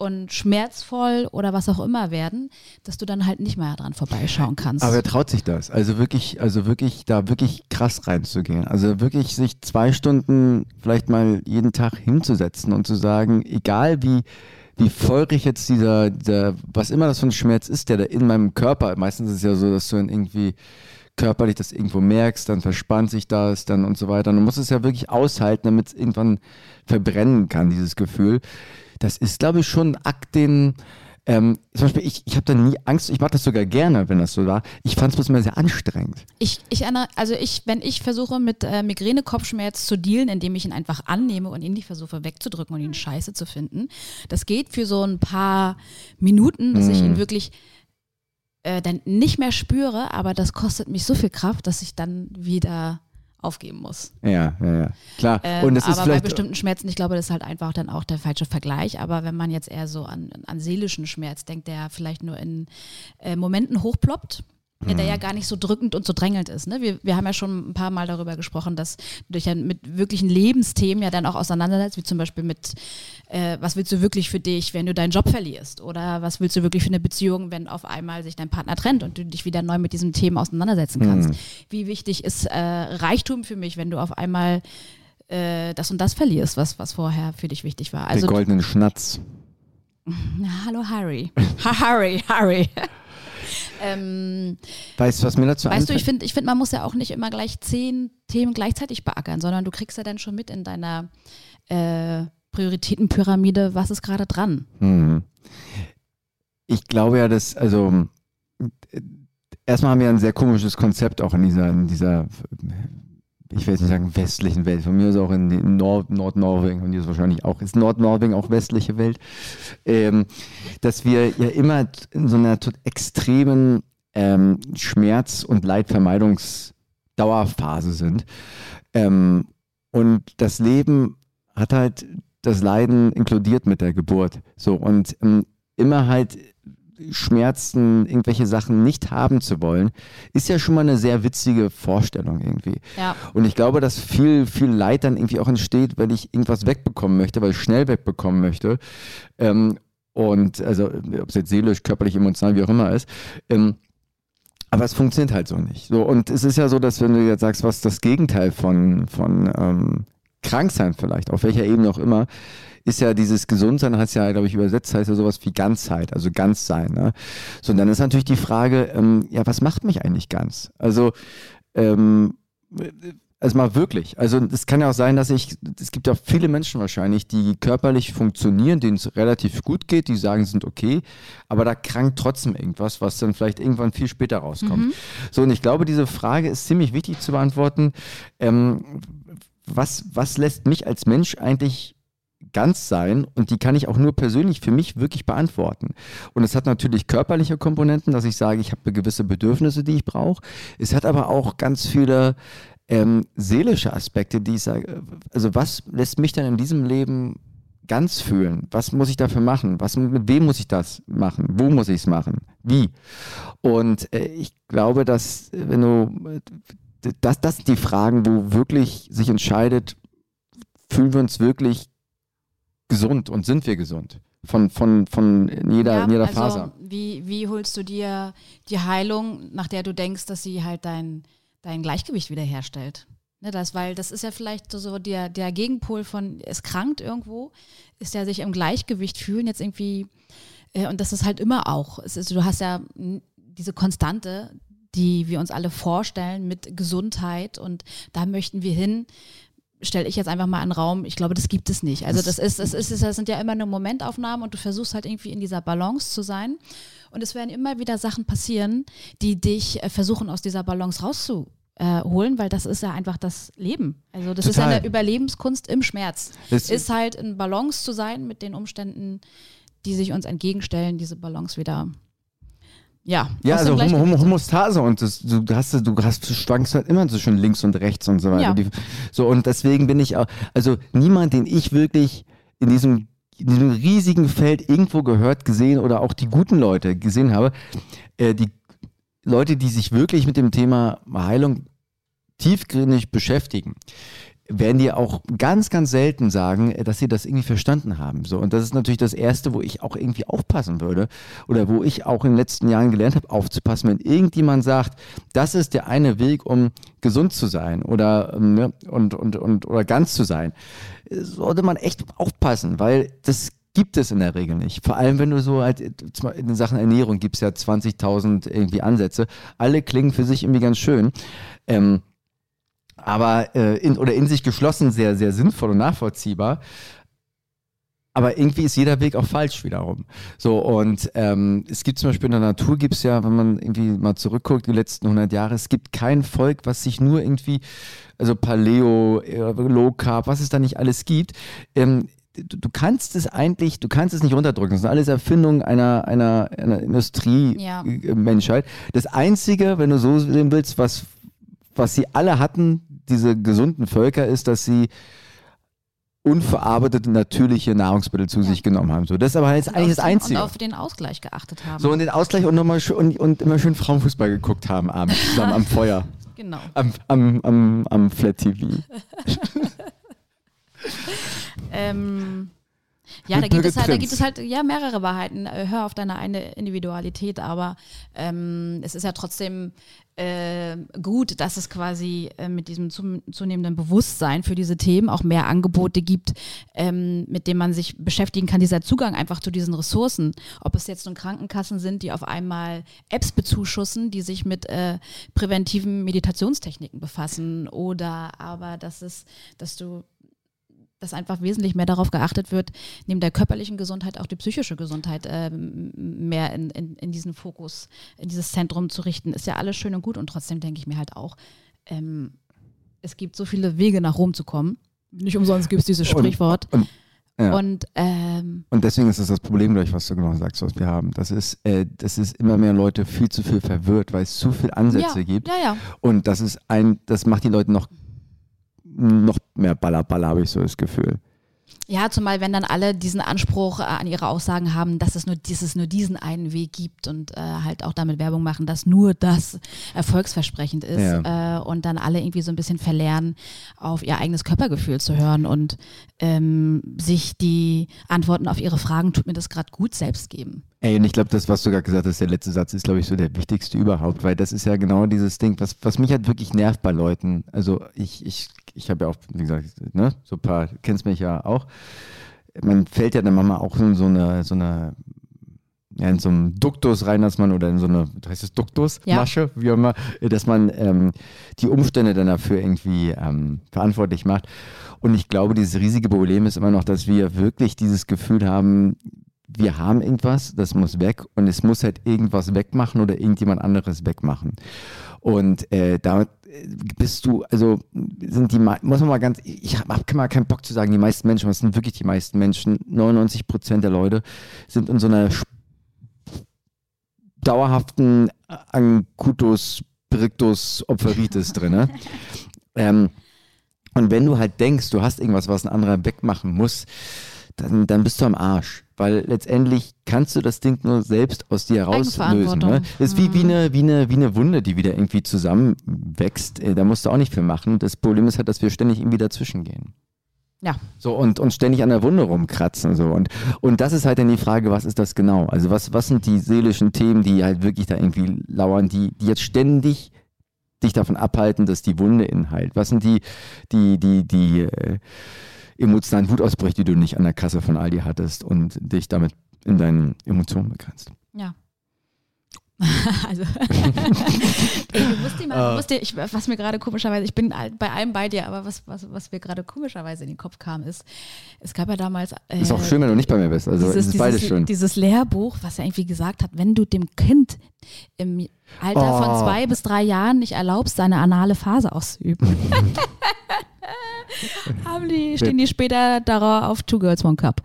S3: und schmerzvoll oder was auch immer werden, dass du dann halt nicht mehr dran vorbeischauen kannst.
S2: Aber wer traut sich das? Also wirklich, also wirklich da wirklich krass reinzugehen. Also wirklich sich zwei Stunden vielleicht mal jeden Tag hinzusetzen und zu sagen, egal wie, wie feurig jetzt dieser, dieser, was immer das für ein Schmerz ist, der da in meinem Körper, meistens ist es ja so, dass du dann irgendwie körperlich das irgendwo merkst, dann verspannt sich das dann und so weiter. Und du musst es ja wirklich aushalten, damit es irgendwann verbrennen kann, dieses Gefühl. Das ist, glaube ich, schon ein Akt, den, ähm, zum Beispiel, ich, ich habe da nie Angst, ich mache das sogar gerne, wenn das so war. Ich fand es bloß immer sehr anstrengend.
S3: Ich, ich also ich, wenn ich versuche mit äh, Migräne-Kopfschmerz zu dealen, indem ich ihn einfach annehme und ihn nicht versuche wegzudrücken und ihn scheiße zu finden, das geht für so ein paar Minuten, dass hm. ich ihn wirklich äh, dann nicht mehr spüre, aber das kostet mich so viel Kraft, dass ich dann wieder aufgeben muss.
S2: Ja, ja, ja. Klar.
S3: Ähm, und es aber ist bei bestimmten Schmerzen, ich glaube, das ist halt einfach dann auch der falsche Vergleich. Aber wenn man jetzt eher so an, an seelischen Schmerz denkt, der vielleicht nur in äh, Momenten hochploppt, ja, der ja mhm. gar nicht so drückend und so drängelnd ist. Ne? Wir, wir haben ja schon ein paar Mal darüber gesprochen, dass du dich ja mit wirklichen Lebensthemen ja dann auch auseinandersetzt, wie zum Beispiel mit, äh, was willst du wirklich für dich, wenn du deinen Job verlierst? Oder was willst du wirklich für eine Beziehung, wenn auf einmal sich dein Partner trennt und du dich wieder neu mit diesen Themen auseinandersetzen kannst? Mhm. Wie wichtig ist äh, Reichtum für mich, wenn du auf einmal äh, das und das verlierst, was, was vorher für dich wichtig war?
S2: Also, Den goldenen Schnatz.
S3: Hallo Harry. Harry, Harry.
S2: Ähm, weißt du, was mir dazu
S3: Weißt einfällt? du, ich finde, ich find, man muss ja auch nicht immer gleich zehn Themen gleichzeitig beackern, sondern du kriegst ja dann schon mit in deiner äh, Prioritätenpyramide, was ist gerade dran.
S2: Mhm. Ich glaube ja, dass, also erstmal haben wir ein sehr komisches Konzept auch in dieser, in dieser ich will jetzt nicht sagen westlichen Welt, von mir ist auch in Nord Nordnorwegen, von dir ist wahrscheinlich auch, ist Nordnorwegen auch westliche Welt, ähm, dass wir ja immer in so einer extremen ähm, Schmerz- und Leidvermeidungsdauerphase sind. Ähm, und das Leben hat halt das Leiden inkludiert mit der Geburt. So, und ähm, immer halt Schmerzen, irgendwelche Sachen nicht haben zu wollen, ist ja schon mal eine sehr witzige Vorstellung irgendwie.
S3: Ja.
S2: Und ich glaube, dass viel, viel Leid dann irgendwie auch entsteht, weil ich irgendwas wegbekommen möchte, weil ich schnell wegbekommen möchte. Ähm, und also, ob es jetzt seelisch, körperlich, emotional, wie auch immer ist. Ähm, aber es funktioniert halt so nicht. So, und es ist ja so, dass wenn du jetzt sagst, was das Gegenteil von, von ähm, Kranksein vielleicht, auf welcher Ebene auch immer, ist ja dieses Gesundsein, heißt ja, glaube ich, übersetzt, heißt ja sowas wie Ganzheit, also ganz sein. Ne? So, und dann ist natürlich die Frage, ähm, ja, was macht mich eigentlich ganz? Also, ähm, Also mal wirklich. Also es kann ja auch sein, dass ich, es gibt ja viele Menschen wahrscheinlich, die körperlich funktionieren, denen es relativ gut geht, die sagen, sind okay, aber da krankt trotzdem irgendwas, was dann vielleicht irgendwann viel später rauskommt. Mhm. So, und ich glaube, diese Frage ist ziemlich wichtig zu beantworten. Ähm, was, was lässt mich als Mensch eigentlich ganz sein und die kann ich auch nur persönlich für mich wirklich beantworten. Und es hat natürlich körperliche Komponenten, dass ich sage, ich habe gewisse Bedürfnisse, die ich brauche. Es hat aber auch ganz viele ähm, seelische Aspekte, die ich sage, also was lässt mich denn in diesem Leben ganz fühlen? Was muss ich dafür machen? Was, mit wem muss ich das machen? Wo muss ich es machen? Wie? Und äh, ich glaube, dass wenn du, das, das sind die Fragen, wo wirklich sich entscheidet, fühlen wir uns wirklich gesund und sind wir gesund? Von, von, von jeder, ja, jeder also Faser.
S3: Wie, wie holst du dir die Heilung, nach der du denkst, dass sie halt dein dein Gleichgewicht wiederherstellt. Ne, das, weil das ist ja vielleicht so der, der Gegenpol von, es krankt irgendwo, ist ja sich im Gleichgewicht fühlen, jetzt irgendwie, äh, und das ist halt immer auch. Es ist, du hast ja diese Konstante, die wir uns alle vorstellen mit Gesundheit und da möchten wir hin stelle ich jetzt einfach mal einen Raum, ich glaube, das gibt es nicht. Also das ist, das ist, das sind ja immer nur Momentaufnahmen und du versuchst halt irgendwie in dieser Balance zu sein. Und es werden immer wieder Sachen passieren, die dich äh, versuchen, aus dieser Balance rauszuholen, weil das ist ja einfach das Leben. Also das Total. ist ja eine Überlebenskunst im Schmerz. Es ist halt in Balance zu sein mit den Umständen, die sich uns entgegenstellen, diese Balance wieder ja,
S2: ja also Hom Hom Homostase und das, du hast du hast du schwankst halt immer so schön links und rechts und so weiter. Ja. so und deswegen bin ich auch also niemand, den ich wirklich in diesem in diesem riesigen Feld irgendwo gehört, gesehen oder auch die guten Leute gesehen habe, äh, die Leute, die sich wirklich mit dem Thema Heilung tiefgründig beschäftigen, werden die auch ganz, ganz selten sagen, äh, dass sie das irgendwie verstanden haben. So, und das ist natürlich das Erste, wo ich auch irgendwie aufpassen würde oder wo ich auch in den letzten Jahren gelernt habe, aufzupassen, wenn irgendjemand sagt, das ist der eine Weg, um gesund zu sein oder, ähm, ne, und, und, und, oder ganz zu sein, sollte man echt aufpassen, weil das gibt es in der Regel nicht. Vor allem, wenn du so halt, in den Sachen Ernährung gibt es ja 20.000 irgendwie Ansätze. Alle klingen für sich irgendwie ganz schön. Ähm, aber äh, in, oder in sich geschlossen sehr, sehr sinnvoll und nachvollziehbar. Aber irgendwie ist jeder Weg auch falsch wiederum. So, und ähm, es gibt zum Beispiel in der Natur, gibt es ja, wenn man irgendwie mal zurückguckt, die letzten 100 Jahre, es gibt kein Volk, was sich nur irgendwie, also Paleo, äh, Low Carb, was es da nicht alles gibt, ähm, du, du, kannst es eigentlich, du kannst es nicht runterdrücken. Das sind alles Erfindungen einer, einer, einer Industrie-Menschheit. Ja. Das Einzige, wenn du so sehen willst, was, was sie alle hatten, diese gesunden Völker ist, dass sie unverarbeitete natürliche Nahrungsmittel zu ja. sich genommen haben. So, das ist aber jetzt und eigentlich das Einzige.
S3: Und auf den Ausgleich geachtet haben.
S2: So, und den Ausgleich und nochmal und, und immer schön Frauenfußball geguckt haben abends zusammen am Feuer.
S3: Genau.
S2: Am, am, am, am Flat TV.
S3: ähm, ja, da gibt, es halt, da gibt es halt ja mehrere Wahrheiten. Äh, hör auf deine eine Individualität, aber ähm, es ist ja trotzdem äh, gut, dass es quasi äh, mit diesem zunehmenden Bewusstsein für diese Themen auch mehr Angebote gibt, ähm, mit denen man sich beschäftigen kann. Dieser Zugang einfach zu diesen Ressourcen, ob es jetzt nun Krankenkassen sind, die auf einmal Apps bezuschussen, die sich mit äh, präventiven Meditationstechniken befassen, oder aber dass es, dass du dass einfach wesentlich mehr darauf geachtet wird, neben der körperlichen Gesundheit auch die psychische Gesundheit ähm, mehr in, in, in, diesen Fokus, in dieses Zentrum zu richten. Ist ja alles schön und gut und trotzdem denke ich mir halt auch, ähm, es gibt so viele Wege nach Rom zu kommen. Nicht umsonst gibt es dieses Sprichwort. Und, und, ja. und, ähm,
S2: und, deswegen ist das das Problem, gleich, was du genau sagst, was wir haben. Das ist, äh, das ist immer mehr Leute viel zu viel verwirrt, weil es zu viele Ansätze
S3: ja,
S2: gibt.
S3: Ja.
S2: Und das ist ein, das macht die Leute noch noch mehr Ballerballer, habe ich so das Gefühl.
S3: Ja, zumal wenn dann alle diesen Anspruch äh, an ihre Aussagen haben, dass es nur, dass es nur diesen einen Weg gibt und äh, halt auch damit Werbung machen, dass nur das erfolgsversprechend ist ja. äh, und dann alle irgendwie so ein bisschen verlernen, auf ihr eigenes Körpergefühl zu hören und ähm, sich die Antworten auf ihre Fragen, tut mir das gerade gut, selbst geben.
S2: Ey, und ich glaube, das, was du gerade gesagt hast, der letzte Satz ist, glaube ich, so der wichtigste überhaupt, weil das ist ja genau dieses Ding, was, was mich halt wirklich nervt bei Leuten. Also ich, ich, ich habe ja auch, wie gesagt, ne, so ein paar, kennst mich ja auch. Man fällt ja dann manchmal auch in so eine, so eine ja, in so einem Duktus rein, dass man, oder in so eine, heißt es Duktus,
S3: Ja.
S2: Masche, wie auch immer, dass man ähm, die Umstände dann dafür irgendwie ähm, verantwortlich macht. Und ich glaube, dieses riesige Problem ist immer noch, dass wir wirklich dieses Gefühl haben, wir haben irgendwas, das muss weg und es muss halt irgendwas wegmachen oder irgendjemand anderes wegmachen. Und äh, damit bist du, also sind die, muss man mal ganz, ich habe hab mal keinen Bock zu sagen, die meisten Menschen, was sind wirklich die meisten Menschen? 99 Prozent der Leute sind in so einer dauerhaften Ancutus Brictus Opferitis drin. Ne? ähm, und wenn du halt denkst, du hast irgendwas, was ein anderer wegmachen muss, dann, dann bist du am Arsch. Weil letztendlich kannst du das Ding nur selbst aus dir rauslösen.
S3: Eigenverantwortung.
S2: Ne? Das ist wie, wie, eine, wie, eine, wie eine Wunde, die wieder irgendwie zusammenwächst. Äh, Da musst du auch nicht viel machen. Das Problem ist halt, dass wir ständig irgendwie dazwischen gehen.
S3: Ja.
S2: So und, und ständig an der Wunde rumkratzen. So. Und, und das ist halt dann die Frage, was ist das genau? Also was, was sind die seelischen Themen, die halt wirklich da irgendwie lauern, die, die jetzt ständig dich davon abhalten, dass die Wunde inhalt? Was sind die, die, die, die äh, emotionalen Wutausbrüche, die du nicht an der Kasse von Aldi hattest und dich damit in deinen Emotionen begrenzt?
S3: Ja. also, Ey, du musst dir mal, du musst dir, ich, was mir gerade komischerweise, ich bin bei allem bei dir, aber was, was, was mir gerade komischerweise in den Kopf kam, ist, es gab ja damals. Äh,
S2: Ist auch schön, wenn du nicht bei mir bist. Also
S3: dieses,
S2: es ist beides
S3: dieses,
S2: schön.
S3: dieses Lehrbuch, was er irgendwie gesagt hat, wenn du dem Kind im Alter
S2: Oh.
S3: von zwei bis drei Jahren nicht erlaubst, seine anale Phase auszuüben. Haben die, stehen die später darauf auf Two Girls One Cup.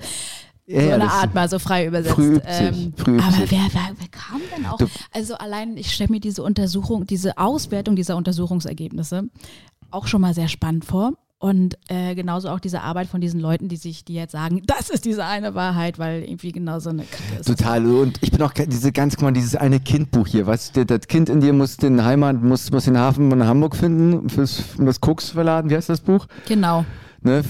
S2: Ja,
S3: so
S2: ja,
S3: eine Art mal so frei übersetzt.
S2: Früh übt
S3: aber wer, wer, wer kam denn auch?
S2: Du-
S3: also allein, ich stelle mir diese Untersuchung, diese Auswertung dieser Untersuchungsergebnisse auch schon mal sehr spannend vor. Und äh, genauso auch diese Arbeit von diesen Leuten, die sich, die jetzt sagen, das ist diese eine Wahrheit, weil irgendwie genau so eine Kacke ist.
S2: Total. Und ich bin auch diese ganz, guck mal, dieses eine Kindbuch hier, was der, das Kind in dir muss den Heimat, muss, muss den Hafen von Hamburg finden, fürs, um das Koks verladen. Wie heißt das Buch?
S3: Genau.
S2: Ne,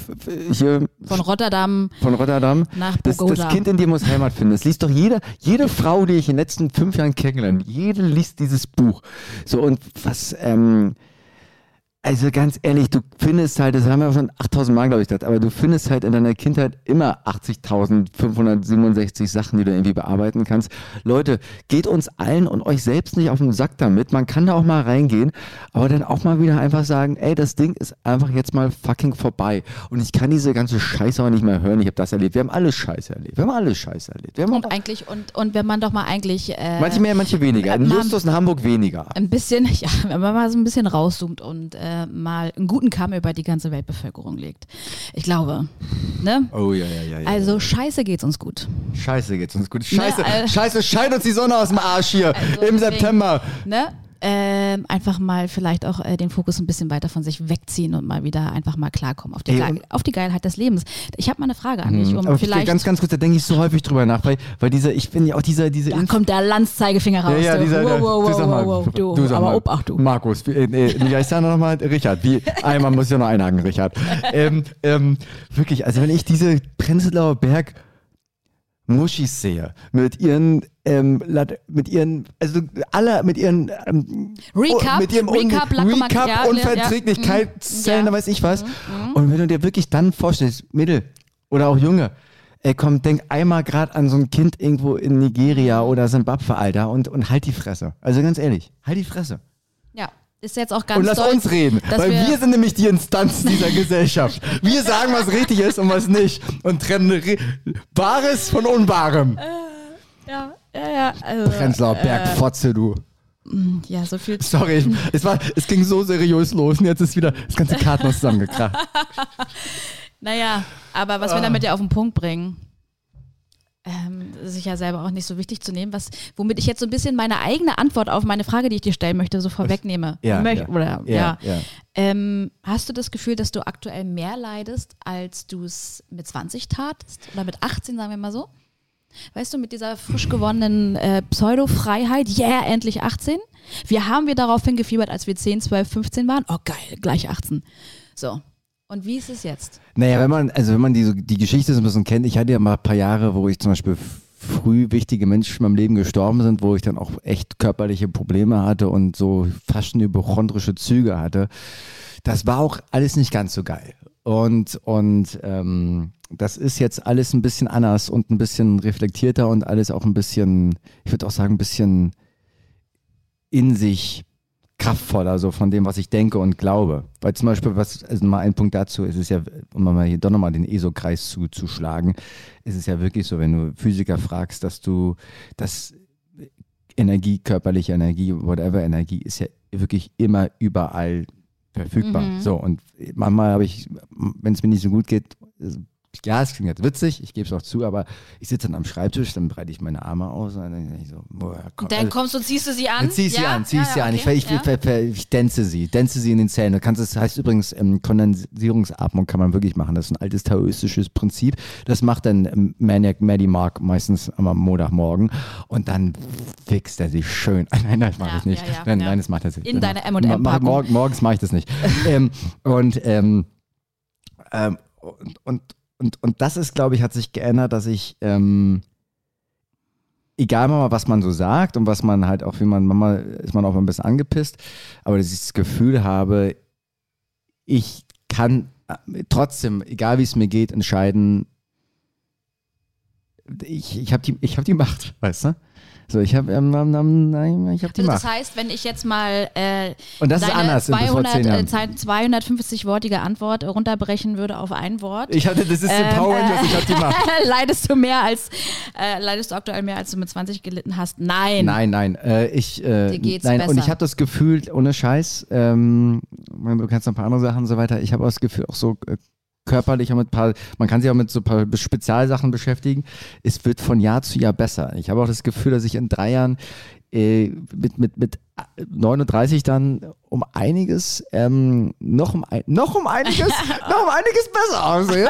S2: hier
S3: Von Rotterdam
S2: von Rotterdam.
S3: nach
S2: Das,
S3: Bogota.
S2: das Kind in dir muss Heimat finden. Das liest doch jede, jede Frau, die ich in den letzten fünf Jahren kennengelernt habe, jede liest dieses Buch. So, und was, ähm, also ganz ehrlich, du findest halt, das haben wir schon 8000 Mal, glaube ich, gesagt, aber du findest halt in deiner Kindheit immer 80.567 Sachen, die du irgendwie bearbeiten kannst. Leute, geht uns allen und euch selbst nicht auf den Sack damit. Man kann da auch mal reingehen, aber dann auch mal wieder einfach sagen, ey, das Ding ist einfach jetzt mal fucking vorbei. Und ich kann diese ganze Scheiße auch nicht mehr hören. Ich habe das erlebt. Wir haben alles Scheiße erlebt. Wir haben alles Scheiße erlebt.
S3: Und eigentlich, und, und wenn man doch mal eigentlich äh,
S2: manche mehr, manche weniger. In
S3: Mann.
S2: Justus in Hamburg weniger.
S3: ein bisschen, ja, wenn man mal so ein bisschen rauszoomt und äh, mal einen guten Kamm über die ganze Weltbevölkerung legt. Ich glaube, ne?
S2: Oh ja, ja, ja. ja.
S3: Also scheiße geht's uns gut.
S2: Scheiße geht's uns gut. Scheiße,
S3: äh,
S2: Scheiße, scheint uns die Sonne aus dem Arsch hier
S3: Also
S2: im September.
S3: Ne? Ähm, einfach mal vielleicht auch äh, den Fokus ein bisschen weiter von sich wegziehen und mal wieder einfach mal klarkommen auf die,
S2: Ey,
S3: Geil auf die Geilheit des Lebens. Ich habe mal eine Frage an dich, um
S2: Mhm. Aber
S3: vielleicht.
S2: ganz, ganz kurz, da denke ich so häufig drüber nach, weil, weil dieser, ich bin ja auch dieser, diese
S3: da kommt der Landzeigefinger raus.
S2: Ja, ja,
S3: du.
S2: dieser,
S3: wow, wow, wow,
S2: mal,
S3: wow, wow, du.
S2: du sag
S3: aber
S2: mal,
S3: Obacht, du.
S2: Markus, wie, äh, nee, wie heißt der nochmal? Richard, wie, einmal muss ich ja noch einhaken, Richard. ähm, ähm, wirklich, also wenn ich diese Prenzlauer Berg Muschis sehe, mit ihren, ähm, mit ihren, also alle mit ihren, ähm,
S3: Recap,
S2: oh, mit ihrem
S3: Recap,
S2: Un
S3: Lackomat-
S2: Recap
S3: ja, ja,
S2: Unverträglichkeitszellen,
S3: ja. Mhm.
S2: da weiß ich was. Und wenn du dir wirklich dann vorstellst, Mädel oder auch Junge, ey komm, denk einmal gerade an so ein Kind irgendwo in Nigeria oder Simbabwe, Alter, und, und halt die Fresse. Also ganz ehrlich, halt die Fresse.
S3: Ist jetzt auch ganz
S2: und lass
S3: doll,
S2: uns reden, weil wir, sind nämlich die Instanz dieser Gesellschaft. Wir sagen, was richtig ist und was nicht und trennen Re Bares von Unbarem.
S3: Ja, ja, ja. Also,
S2: Prenzlauer Berg, Fotze, du.
S3: ja, so viel.
S2: Sorry, ich, es, war, es ging so seriös los und jetzt ist wieder das ganze Kartenhaus zusammengekracht.
S3: Naja, aber was wir damit ja auf den Punkt bringen, ähm, sich ja selber auch nicht so wichtig zu nehmen, was, womit ich jetzt so ein bisschen meine eigene Antwort auf meine Frage, die ich dir stellen möchte, so vorwegnehme.
S2: Ja, ja.
S3: Oder, ja.
S2: Ja.
S3: Ähm, hast du das Gefühl, dass du aktuell mehr leidest, als du es mit 20 tatst? Oder mit 18, sagen wir mal so? Weißt du, mit dieser frisch gewonnenen äh, Pseudo-Freiheit, yeah, endlich 18. Wir haben wir darauf hingefiebert, als wir 10, 12, 15 waren. Oh geil, gleich 18. So. Und wie ist es jetzt?
S2: Naja, wenn man, also wenn man die, die Geschichte so ein bisschen kennt, ich hatte ja mal ein paar Jahre, wo ich zum Beispiel früh wichtige Menschen in meinem Leben gestorben sind, wo ich dann auch echt körperliche Probleme hatte und so fast hypochondrische Züge hatte. Das war auch alles nicht ganz so geil. Und, und ähm, das ist jetzt alles ein bisschen anders und ein bisschen reflektierter und alles auch ein bisschen, ich würde auch sagen, ein bisschen in sich kraftvoller, so von dem, was ich denke und glaube. Weil zum Beispiel, was, also mal ein Punkt dazu, ist es ja, um mal hier doch nochmal den ESO-Kreis zuzuschlagen, ist es ja wirklich so, wenn du Physiker fragst, dass du, dass Energie, körperliche Energie, whatever Energie, ist ja wirklich immer überall verfügbar. Mhm. So, und manchmal habe ich, wenn es mir nicht so gut geht, ja, es klingt jetzt witzig, ich gebe es auch zu, aber ich sitze dann am Schreibtisch, dann breite ich meine Arme aus und dann denke ich so, boah,
S3: komm. Dann also, kommst du und ziehst du sie an? Dann
S2: zieh ich ja? sie an, zieh ich ja, sie ja, an. Okay. Ich, ich, ich, ich, dänze sie, dänze sie in den Zähnen. das heißt übrigens, ähm, Kondensierungsatmung kann man wirklich machen. Das ist ein altes taoistisches Prinzip. Das macht dann ähm, Maniac Maddie Mark meistens am Montagmorgen und dann fixt er sich schön. Nein, das mache ich nicht. nein, nein, das macht er sich.
S3: In deiner M&M-Packung.
S2: Morg morgens mache ich das nicht. ähm, und, ähm, ähm, und, und und, und das ist, glaube ich, hat sich geändert, dass ich, ähm, egal mal, was man so sagt und was man halt auch, wie man, manchmal ist man auch ein bisschen angepisst, aber dass ich das Gefühl habe, ich kann äh, trotzdem, egal wie es mir geht, entscheiden, ich, ich habe die, hab die Macht, weißt du? So, ich habe ähm, ähm, ich hab die
S3: also
S2: Macht.
S3: Das heißt, wenn ich jetzt mal äh,
S2: Und das ist anders
S3: 200, äh, 250-wortige Antwort runterbrechen würde auf ein Wort.
S2: Ich hatte, das ist ähm, empowering, äh, ich habe die Macht.
S3: leidest du mehr als, äh, leidest du aktuell mehr, als du mit 20 gelitten hast? Nein.
S2: Nein, nein. Äh, ich,
S3: äh, Dir geht's
S2: nein,
S3: besser.
S2: und ich habe das Gefühl, ohne Scheiß, ähm, du kennst noch ein paar andere Sachen und so weiter, ich habe auch das Gefühl, auch so äh, körperlich und mit ein paar, man kann sich auch mit so ein paar Spezialsachen beschäftigen. Es wird von Jahr zu Jahr besser. Ich habe auch das Gefühl, dass ich in drei Jahren äh, mit, mit, mit 39 dann um einiges, ähm, noch, um ein, noch um einiges, noch um einiges besser aussehe.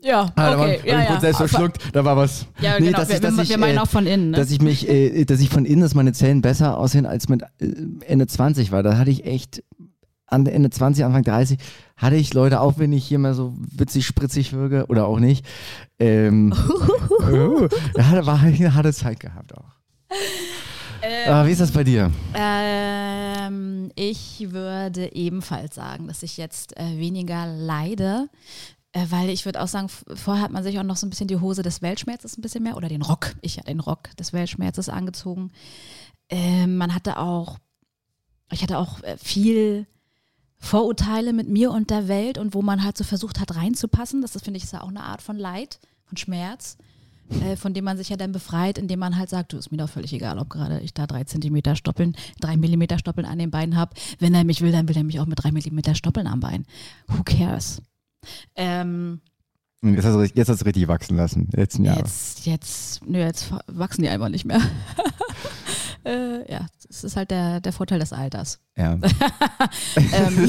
S3: Ja, ah, okay.
S2: Da war, ja, ja. selbst verschluckt, da war was.
S3: Ja, nee, genau. Dass wir, ich, dass wir, ich, meinen äh, auch von innen. Ne?
S2: Dass ich mich, äh, dass ich von innen, dass meine Zellen besser aussehen als mit äh, Ende 20 war. Da hatte ich echt an Ende 20, Anfang 30 hatte ich Leute, auch wenn ich hier mal so witzig, spritzig wirke oder auch nicht, ähm, da war halt eine harte Zeit gehabt auch. Ähm, Aber wie ist das bei dir?
S3: Ähm, ich würde ebenfalls sagen, dass ich jetzt äh, weniger leide, äh, weil ich würde auch sagen, vorher hat man sich auch noch so ein bisschen die Hose des Weltschmerzes ein bisschen mehr oder den Rock, ich hatte den Rock des Weltschmerzes angezogen. Ähm, man hatte auch, ich hatte auch äh, viel Vorurteile mit mir und der Welt und wo man halt so versucht hat reinzupassen. Das, das finde ich ist ja auch eine Art von Leid, von Schmerz, äh, von dem man sich ja dann befreit, indem man halt sagt, du ist mir doch völlig egal, ob gerade ich da drei Zentimeter Stoppeln, drei Millimeter Stoppeln an den Beinen habe. Wenn er mich will, dann will er mich auch mit drei Millimeter Stoppeln am Bein. Who cares? Ähm,
S2: Jetzt hast, du, jetzt hast du richtig wachsen lassen, letzten Jahre.
S3: Jetzt, jetzt, nö, jetzt wachsen die einfach nicht mehr. äh, ja, das ist halt der, der Vorteil des Alters.
S2: Ja. ähm.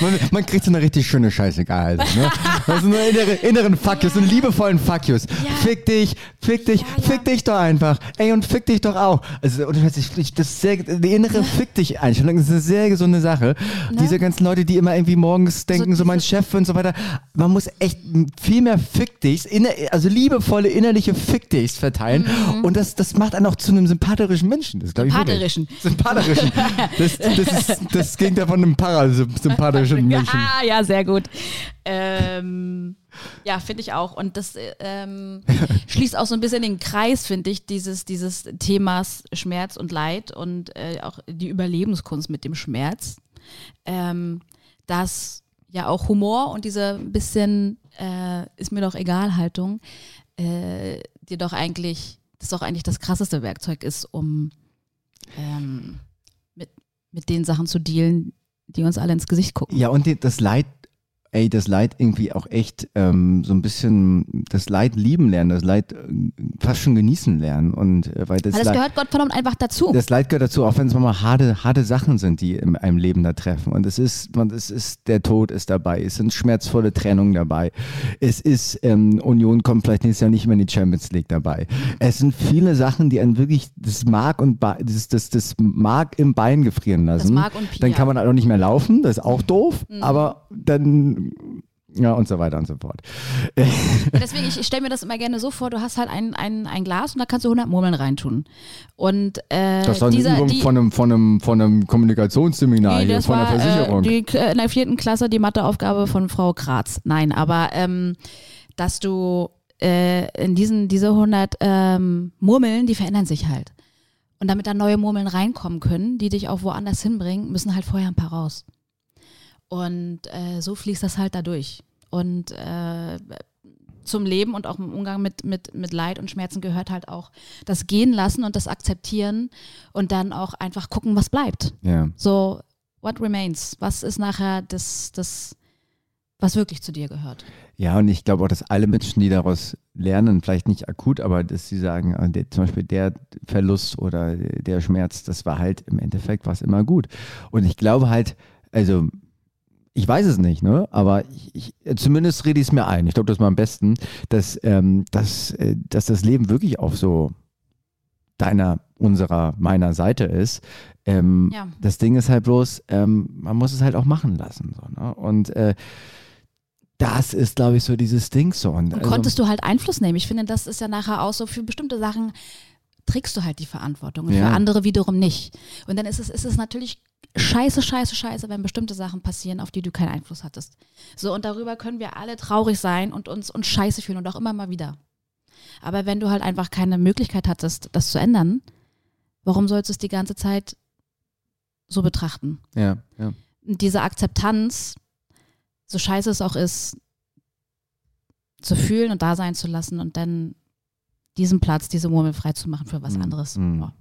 S2: man, man, kriegt so eine richtig schöne Scheiße gehalten. Ne? Also nur innere, inneren Fuckyus, ja. so einen liebevollen Fuckyus. Ja. Fick dich, fick dich, ja, fick dich doch einfach. Ey, und fick dich doch auch. Also, und das ist sehr, die innere Fick dich Einstellung ist eine sehr gesunde Sache. Ne? Diese ganzen Leute, die immer irgendwie morgens denken, so, so mein Chef und so weiter. Man muss echt viel mehr Fick dich, also liebevolle innerliche Fick dichs verteilen. Mhm. Und das, das macht einen auch zu einem sympathischen Menschen. Das
S3: Sympathischen.
S2: Sympathischen. Das, das ist das Gegenteil von einem parasympathischen Menschen.
S3: Ah, ja, sehr gut. Ähm, ja, finde ich auch. Und das ähm, schließt auch so ein bisschen den Kreis, finde ich, dieses, dieses Themas Schmerz und Leid und äh, auch die Überlebenskunst mit dem Schmerz. Ähm, dass ja auch Humor und diese bisschen äh, ist mir doch egal Haltung äh, dir doch eigentlich, das doch eigentlich das krasseste Werkzeug ist, um ähm, mit den Sachen zu dealen, die uns alle ins Gesicht gucken.
S2: Ja, und das Leid ey, das Leid irgendwie auch echt ähm, so ein bisschen das Leid lieben lernen, das Leid äh, fast schon genießen lernen. Und, äh, weil das,
S3: weil das gehört Gott verdammt einfach dazu.
S2: Das Leid gehört dazu, auch wenn es mal harte, harte Sachen sind, die in einem Leben da treffen. Und es ist, man, es ist, der Tod ist dabei, es sind schmerzvolle Trennungen dabei. Es ist, ähm, Union kommt vielleicht nächstes Jahr nicht mehr in die Champions League dabei. Es sind viele Sachen, die einen wirklich das Mark und ba das, das, das Mark im Bein gefrieren lassen. Das
S3: Mark und Pia.
S2: Dann kann man halt auch nicht mehr laufen, das ist auch doof, mhm. aber dann Ja, und so weiter und so fort.
S3: Deswegen, ich, ich stelle mir das immer gerne so vor, du hast halt ein, ein, ein Glas und da kannst du 100 Murmeln reintun. Und äh,
S2: Das war eine
S3: dieser,
S2: Übung
S3: die,
S2: von einem, von einem, von einem Kommunikationsseminar
S3: Nee,
S2: hier, von der
S3: war,
S2: Versicherung.
S3: Äh, die, in der vierten Klasse die Matheaufgabe von Frau Graz. Nein, aber ähm, dass du äh, in diesen diese 100 ähm, Murmeln, die verändern sich halt. Und damit da neue Murmeln reinkommen können, die dich auch woanders hinbringen, müssen halt vorher ein paar raus. Und äh, so fließt das halt da durch. Und äh, zum Leben und auch im Umgang mit, mit, mit Leid und Schmerzen gehört halt auch das Gehen lassen und das Akzeptieren und dann auch einfach gucken, was bleibt.
S2: ja.
S3: So, what remains? Was ist nachher das, das was wirklich zu dir gehört?
S2: Ja, und ich glaube auch, dass alle Menschen, die daraus lernen, vielleicht nicht akut, aber dass sie sagen, der, zum Beispiel der Verlust oder der Schmerz, das war halt im Endeffekt was immer gut. Und ich glaube halt, also ich weiß es nicht, ne? aber ich, ich, zumindest rede ich es mir ein. Ich glaube, das ist mal am besten, dass, ähm, dass, äh, dass das Leben wirklich auf so deiner, unserer, meiner Seite ist. Ähm,
S3: Ja.
S2: Das Ding ist halt bloß, ähm, man muss es halt auch machen lassen. So, ne? Und äh, das ist, glaube ich, so dieses Ding so. Und,
S3: Und
S2: also,
S3: konntest du halt Einfluss nehmen? Ich finde, das ist ja nachher auch so, für bestimmte Sachen trägst du halt die Verantwortung und
S2: Ja.
S3: für andere wiederum nicht. Und dann ist es, ist es natürlich scheiße, scheiße, scheiße, wenn bestimmte Sachen passieren, auf die du keinen Einfluss hattest. So, und darüber können wir alle traurig sein und uns, uns scheiße fühlen und auch immer mal wieder. Aber wenn du halt einfach keine Möglichkeit hattest, das zu ändern, warum sollst du es die ganze Zeit so betrachten?
S2: ja, ja.
S3: Und diese Akzeptanz, so scheiße es auch ist, zu fühlen und da sein zu lassen und dann diesen Platz, diese Murmel frei zu machen für was
S2: Mm,
S3: anderes. Ja.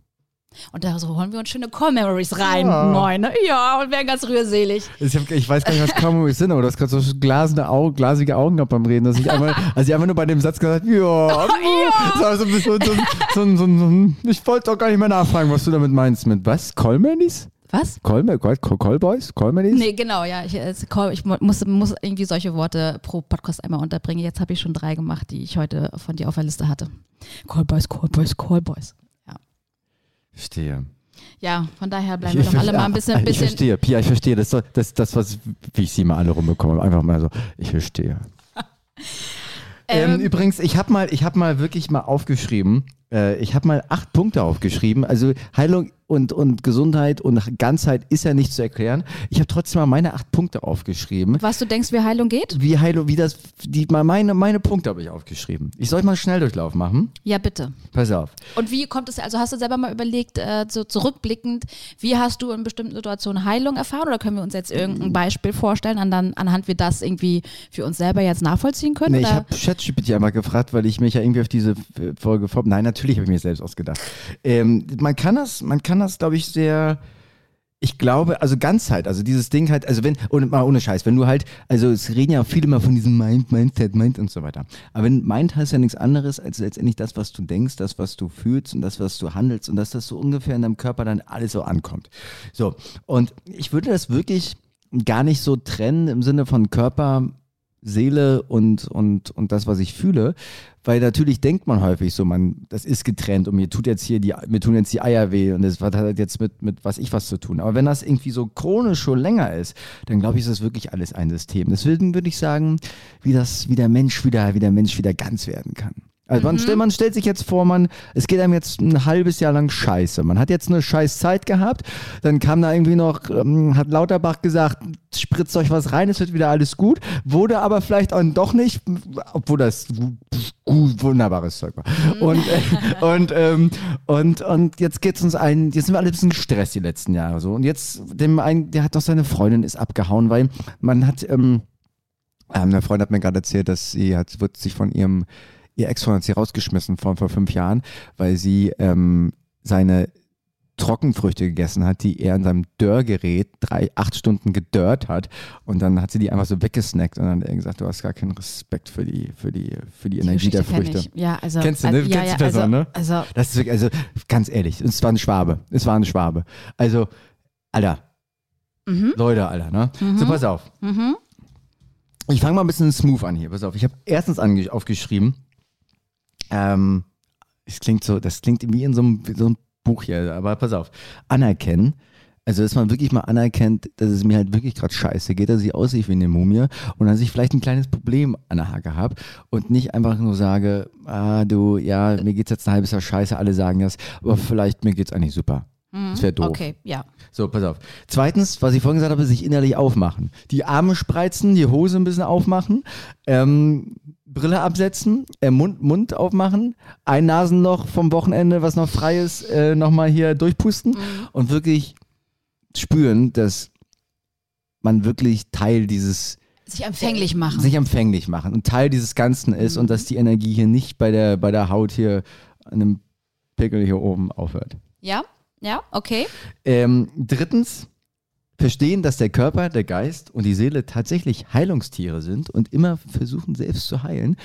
S3: Und da so holen wir uns schöne Core-Memories rein.
S2: Ja.
S3: Moin, ne? Ja, und werden ganz rührselig.
S2: Ich, hab, ich weiß gar nicht, was Kamus sind, aber du hast gerade so glasende Augen, glasige Augen gehabt beim Reden, dass ich einfach, also ich einfach nur bei dem Satz gesagt, ja, Das war so, ein bisschen so, so, so, so, so, ich wollte doch gar nicht mehr nachfragen, was du damit meinst. Mit was? Colmanis?
S3: Was?
S2: Colma, Col, Col, Callboys? Colmanis?
S3: Nee, genau, ja. Ich, Call- ich mu- muss, muss irgendwie solche Worte pro Podcast einmal unterbringen. Jetzt habe ich schon drei gemacht, die ich heute von dir auf der Liste hatte. Callboys, Callboys, Callboys.
S2: Verstehe.
S3: Ja, von daher bleiben wir doch alle mal ein bisschen,
S2: ich
S3: bisschen
S2: verstehe, Pia, ich verstehe. Das ist das, das, was, wie ich sie mal alle rumbekomme. Einfach mal so, ich verstehe. Ähm,
S3: Ähm,
S2: übrigens, ich habe mal, ich habe mal wirklich mal aufgeschrieben. Äh, ich habe mal acht Punkte aufgeschrieben. Also Heilung und, und Gesundheit und Ganzheit ist ja nicht zu erklären. Ich habe trotzdem mal meine acht Punkte aufgeschrieben.
S3: was du denkst, wie Heilung geht?
S2: Wie Heilung, wie das, die, mal meine, meine Punkte habe ich aufgeschrieben. Ich soll mal einen Schnelldurchlauf machen.
S3: Ja, bitte.
S2: Pass auf.
S3: Und wie kommt es, also hast du selber mal überlegt, äh, so zurückblickend, wie hast du in bestimmten Situationen Heilung erfahren oder können wir uns jetzt irgendein Beispiel vorstellen, an dann, anhand wir das irgendwie für uns selber jetzt nachvollziehen können?
S2: Nee, ich habe ChatGPT einmal gefragt, weil ich mich ja irgendwie auf diese Folge vor. Nein, natürlich habe ich mir selbst ausgedacht. Ähm, man kann das, man kann das, glaube ich, sehr. Ich glaube, also Ganzheit, also dieses Ding halt, also wenn, und mal ohne Scheiß, wenn du halt, also es reden ja viele immer von diesem Mind, Mindset, Mind und so weiter. Aber wenn Mind heißt ja nichts anderes als letztendlich das, was du denkst, das, was du fühlst und das, was du handelst und dass das so ungefähr in deinem Körper dann alles so ankommt. So, und ich würde das wirklich gar nicht so trennen im Sinne von Körper, Seele und, und, und das, was ich fühle. Weil natürlich denkt man häufig so, man, das ist getrennt und mir tut jetzt hier die, mir tun jetzt die Eier weh und das hat halt jetzt mit, mit was ich was zu tun. Aber wenn das irgendwie so chronisch schon länger ist, dann glaube ich, ist das wirklich alles ein System. Deswegen würde ich sagen, wie das, wie der Mensch wieder, wie der Mensch wieder ganz werden kann. Also man, stellt, man stellt sich jetzt vor, man, es geht einem jetzt ein halbes Jahr lang scheiße. Man hat jetzt eine scheiß Zeit gehabt, dann kam da irgendwie noch, ähm, hat Lauterbach gesagt, spritzt euch was rein, es wird wieder alles gut. Wurde aber vielleicht auch doch nicht, obwohl das gut, wunderbares Zeug war. Und, äh, und, ähm, und, und jetzt geht's uns ein, jetzt sind wir alle ein bisschen gestresst die letzten Jahre so. Und jetzt, dem einen, der hat doch seine Freundin ist abgehauen, weil man hat, ähm, ähm, eine Freundin hat mir gerade erzählt, dass sie hat, wird sich von ihrem, ihr Ex-Freund hat sie rausgeschmissen vor, vor fünf Jahren, weil sie ähm, seine Trockenfrüchte gegessen hat, die er in seinem Dörrgerät drei, acht Stunden gedörrt hat und dann hat sie die einfach so weggesnackt und dann hat er gesagt, du hast gar keinen Respekt für die, für die, für die,
S3: Die
S2: Energie der
S3: Geschichte kenn
S2: Früchte.
S3: Ja, also,
S2: Kennst du, ne?
S3: also, ja,
S2: Kennst
S3: ja,
S2: die Person,
S3: also,
S2: ne?
S3: Also,
S2: Das ist wirklich, also ganz ehrlich, es war ein Schwabe. Es war ein Schwabe. Also, Alter,
S3: mhm,
S2: Leute, Alter, ne?
S3: Mhm.
S2: So, pass auf.
S3: mhm.
S2: Ich fange mal ein bisschen smooth an hier. Pass auf. Ich habe erstens aufgeschrieben, ähm, es klingt so, das klingt wie in so einem, so einem Buch hier, aber pass auf. Anerkennen, Also, dass man wirklich mal anerkennt, dass es mir halt wirklich gerade scheiße geht, dass ich aussehe wie eine Mumie und dass ich vielleicht ein kleines Problem an der Hacke habe und nicht einfach nur sage, ah, du, ja, mir geht's jetzt ein halbes Jahr scheiße, alle sagen das, aber vielleicht mir geht's eigentlich super. Das wäre doof.
S3: Okay, ja.
S2: So, pass auf. Zweitens, was ich vorhin gesagt habe, sich innerlich aufmachen. Die Arme spreizen, die Hose ein bisschen aufmachen, ähm, Brille absetzen, äh, Mund, Mund aufmachen, ein Nasenloch vom Wochenende, was noch frei ist, äh, nochmal hier durchpusten und wirklich spüren, dass man wirklich Teil dieses
S3: Sich empfänglich machen.
S2: sich empfänglich machen und Teil dieses Ganzen ist und dass die Energie hier nicht bei der, bei der Haut hier an einem Pickel hier oben aufhört.
S3: ja, ja, okay.
S2: Ähm, drittens, verstehen, dass der Körper, der Geist und die Seele tatsächlich Heilungstiere sind und immer versuchen, selbst zu heilen.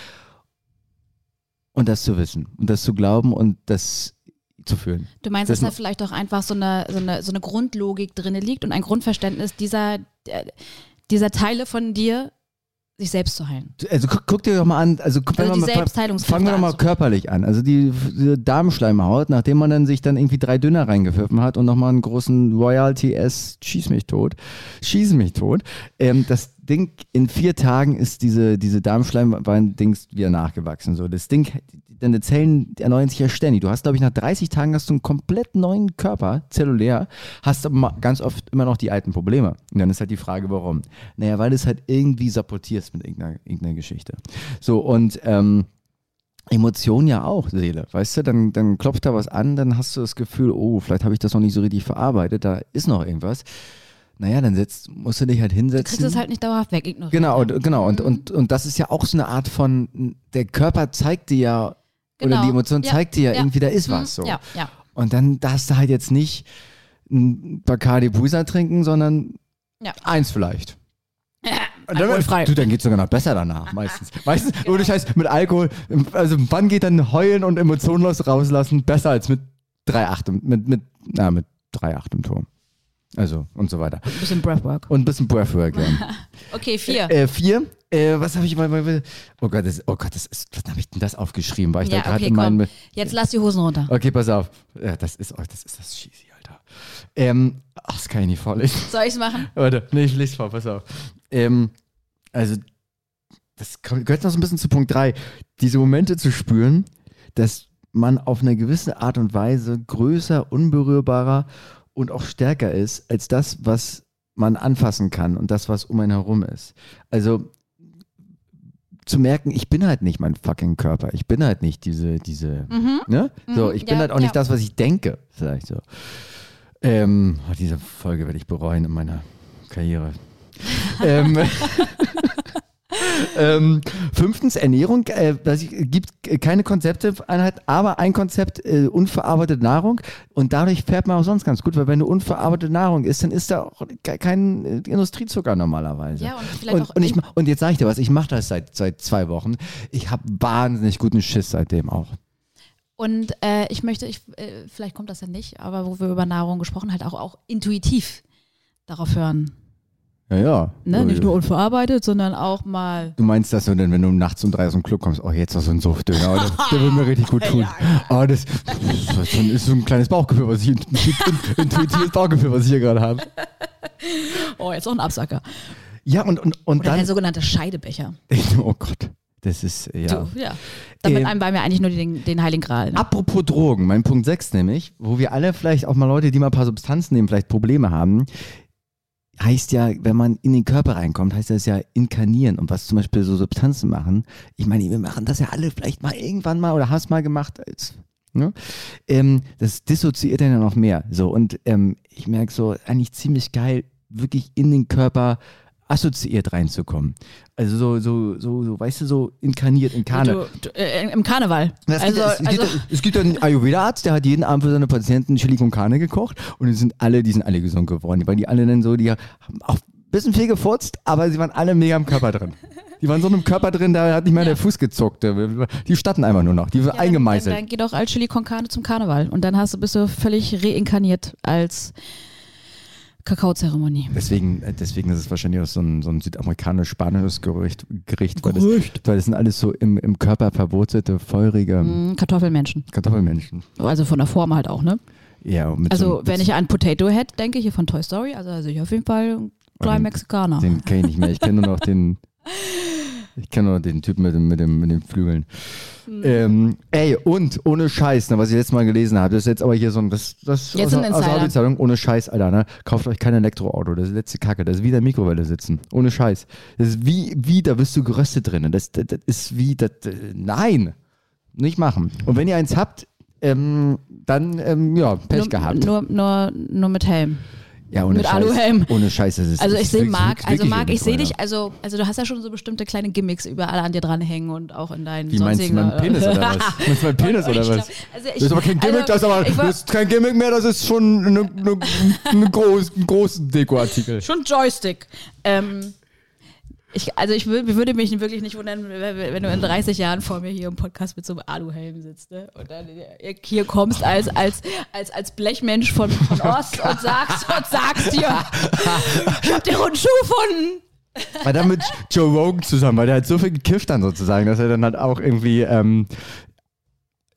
S2: Und das zu wissen und das zu glauben und das zu fühlen.
S3: Du meinst,
S2: Das
S3: dass da vielleicht auch einfach so eine, so eine, so eine Grundlogik drin liegt und ein Grundverständnis dieser, äh, dieser Teile von dir, sich selbst zu heilen.
S2: Also guck, guck dir doch mal an, also, guck,
S3: Also die
S2: mal- fangen wir doch mal körperlich an. Also die, diese Darmschleimhaut, nachdem man dann sich dann irgendwie drei Dünner reingepfiffen hat und nochmal einen großen Royalty S schieß mich tot, schieß mich tot, ähm, das Ding in vier Tagen ist diese, diese Darmschleimbein-Dings wieder nachgewachsen. So, das Ding, deine Zellen erneuern sich ja ständig. Du hast, glaube ich, nach 30 Tagen hast du einen komplett neuen Körper, zellulär, hast aber ganz oft immer noch die alten Probleme. Und dann ist halt die Frage, warum? Naja, weil du es halt irgendwie sabotierst mit irgendeiner, irgendeiner Geschichte. So, und ähm, Emotionen ja auch, Seele, weißt du, dann, dann klopft da was an, dann hast du das Gefühl, oh, vielleicht habe ich das noch nicht so richtig verarbeitet, da ist noch irgendwas. Naja, dann setzt, musst du dich halt
S3: Du
S2: hinsetzen.
S3: kriegst es halt nicht dauerhaft weg, ignorieren.
S2: Genau, genau. Und, und, und das ist ja auch so eine Art von, der Körper zeigt dir ja, oder
S3: Genau.
S2: die Emotion
S3: Ja,
S2: zeigt dir ja, irgendwie, da ist
S3: Mhm,
S2: was so.
S3: Ja, ja.
S2: Und dann darfst du halt jetzt nicht ein Bacardi Busa trinken, sondern
S3: Ja.
S2: eins vielleicht. Und dann,
S3: Alkoholfrei.
S2: du, dann geht's sogar noch besser danach, meistens. Meistens, ohne Scheiß, mit Alkohol, also wann geht dann heulen und emotionlos rauslassen besser als mit 3,8 im, mit, mit, na, mit 3,8 im Turm. Also, und so weiter.
S3: Ein bisschen Breathwork.
S2: Und ein bisschen Breathwork, ja.
S3: Okay, vier.
S2: Äh, vier. Äh, was habe ich mal, mal Oh Gott, das, oh Gott, das ist, was habe ich denn das aufgeschrieben? War ich
S3: ja,
S2: da gerade
S3: okay,
S2: in meinem.
S3: Jetzt lass die Hosen runter.
S2: Okay, pass auf. Ja, das ist, oh, das ist das cheesy, Alter. Ähm, ach, das kann ich nicht vorlesen.
S3: Soll ich's machen?
S2: Warte, nee, ich lese vor, pass auf. Ähm, also, das gehört noch so ein bisschen zu Punkt 3. Diese Momente zu spüren, dass man auf eine gewisse Art und Weise größer, unberührbarer und auch stärker ist als das, was man anfassen kann und das, was um einen herum ist. Also zu merken, ich bin halt nicht mein fucking Körper. Ich bin halt nicht diese, diese,
S3: Mhm.
S2: ne? So,
S3: Mhm,
S2: ich bin
S3: ja,
S2: halt auch nicht
S3: ja.
S2: das, was ich denke, vielleicht so. Ähm, oh, diese Folge werde ich bereuen in meiner Karriere. ähm, ähm, fünftens, Ernährung. Äh, gibt keine Konzepte-Einheit, aber ein Konzept, äh, unverarbeitete Nahrung. Und dadurch fährt man auch sonst ganz gut, weil wenn du unverarbeitete Nahrung isst, dann ist da auch ke- kein äh, Industriezucker normalerweise.
S3: Ja, und vielleicht
S2: und,
S3: auch
S2: und, ich, und jetzt sage ich dir was, ich mache das seit, seit zwei Wochen. Ich habe wahnsinnig guten Schiss seitdem auch.
S3: Und äh, ich möchte, ich, äh, vielleicht kommt das ja nicht, aber wo wir über Nahrung gesprochen halt auch, auch intuitiv darauf hören.
S2: Ja, ja.
S3: Ne? Nicht nur unverarbeitet, sondern auch mal.
S2: Du meinst das so, denn wenn du nachts um drei aus dem Club kommst, oh, jetzt noch so ein Softdöner, oh, der, der will mir richtig gut tun. Oh, das, das ist so ein- kleines Bauchgefühl, was ich, ein intuitives Bauchgefühl, was ich hier gerade habe.
S3: Oh, jetzt auch ein Absacker.
S2: Ja, und, und, und
S3: Oder der
S2: dann,
S3: sogenannte Scheidebecher.
S2: oh Gott, das ist, ja.
S3: So, ja. Damit
S2: Ähm,
S3: einem bei mir eigentlich nur den, den Heiligen Gral. Ne?
S2: Apropos Drogen, mein Punkt 6 nämlich, wo wir alle vielleicht auch mal Leute, die mal ein paar Substanzen nehmen, vielleicht Probleme haben, heißt ja, wenn man in den Körper reinkommt, heißt das ja inkarnieren und was zum Beispiel so Substanzen machen. Ich meine, wir machen das ja alle vielleicht mal irgendwann mal oder hast mal gemacht als Ne? Ähm, das dissoziiert dann ja noch mehr. So, und ähm, ich merke so, eigentlich ziemlich geil, wirklich in den Körper assoziiert reinzukommen. Also so, so, so, so weißt du, so inkarniert, inkarne.
S3: Du, du, äh, Im Karneval.
S2: Das
S3: also,
S2: es,
S3: also,
S2: gibt, es gibt einen Ayurveda-Arzt, der hat jeden Abend für seine Patienten Chili con Carne gekocht und die sind alle, die sind alle gesund geworden, weil die alle dann so, die haben auch ein bisschen viel gefurzt, aber sie waren alle mega im Körper drin. Die waren so im Körper drin, da hat nicht mehr der Fuß gezuckt. Die standen einfach nur noch, die
S3: ja,
S2: eingemeißelt.
S3: Dann, dann geh doch als Chili con Carne zum Karneval. Und dann hast du, bist du völlig reinkarniert als Kakaozeremonie.
S2: Deswegen, äh, deswegen ist es wahrscheinlich auch so ein, so ein südamerikanisch-spanisches Gericht, Gericht weil, das, weil das sind alles so im, im Körper verwurzelte, feurige
S3: Mm, Kartoffelmenschen.
S2: Kartoffelmenschen.
S3: Also von der Form halt auch, ne?
S2: Ja,
S3: Also,
S2: so,
S3: wenn ich an Potato Head denke, hier von Toy Story, also, also ich auf jeden Fall ein kleiner Mexikaner.
S2: Den kenne ich nicht mehr. Ich kenne nur noch den. Ich kenne nur den Typen mit, dem, mit, dem, mit den Flügeln.
S3: Hm.
S2: Ähm, ey, und ohne Scheiß, ne, was ich letztes Mal gelesen habe, das ist jetzt aber hier so ein. Das, das
S3: Jetzt
S2: aus, aus der. Audio-Zeitung, ohne Scheiß, Alter, ne? Kauft euch kein Elektroauto. Das ist die letzte Kacke. Das ist wie der Mikrowelle sitzen. Ohne Scheiß. Das ist wie, wie da bist du geröstet drin. Das, das, das ist wie. Das, äh, nein! Nicht machen. Und wenn ihr eins habt, ähm, dann, ähm, ja, Pech
S3: nur,
S2: gehabt.
S3: Nur, nur, nur mit Helm.
S2: Ja, ohne
S3: mit
S2: Scheiß.
S3: Aluhelm.
S2: Ohne Scheiß. Das ist,
S3: Also ich sehe Marc, also Marc,
S2: wie
S3: ich sehe dich, also, also du hast ja schon so bestimmte kleine Gimmicks überall an dir dranhängen und auch in deinen
S2: Wie meinst du
S3: sonstigen-
S2: meinen Penis oder was? Meinst du meinen Penis oder was?
S3: glaub- also ich-
S2: das ist aber kein Gimmick,
S3: also
S2: das ist aber das ist kein Gimmick mehr, das ist schon eine, eine, eine groß, ein großen Dekoartikel.
S3: Schon Joystick. Ähm, ich, also ich wür- würde mich wirklich nicht wundern, wenn du in 30 Jahren vor mir hier im Podcast mit so einem Aluhelm sitzt ne? und dann hier kommst als, als, als, als Blechmensch von, von Ost und sagst und sagst dir, ich hab den runden Schuh gefunden.
S2: War dann mit Joe Rogan zusammen, weil der hat so viel gekifft dann sozusagen, dass er dann halt auch irgendwie ähm,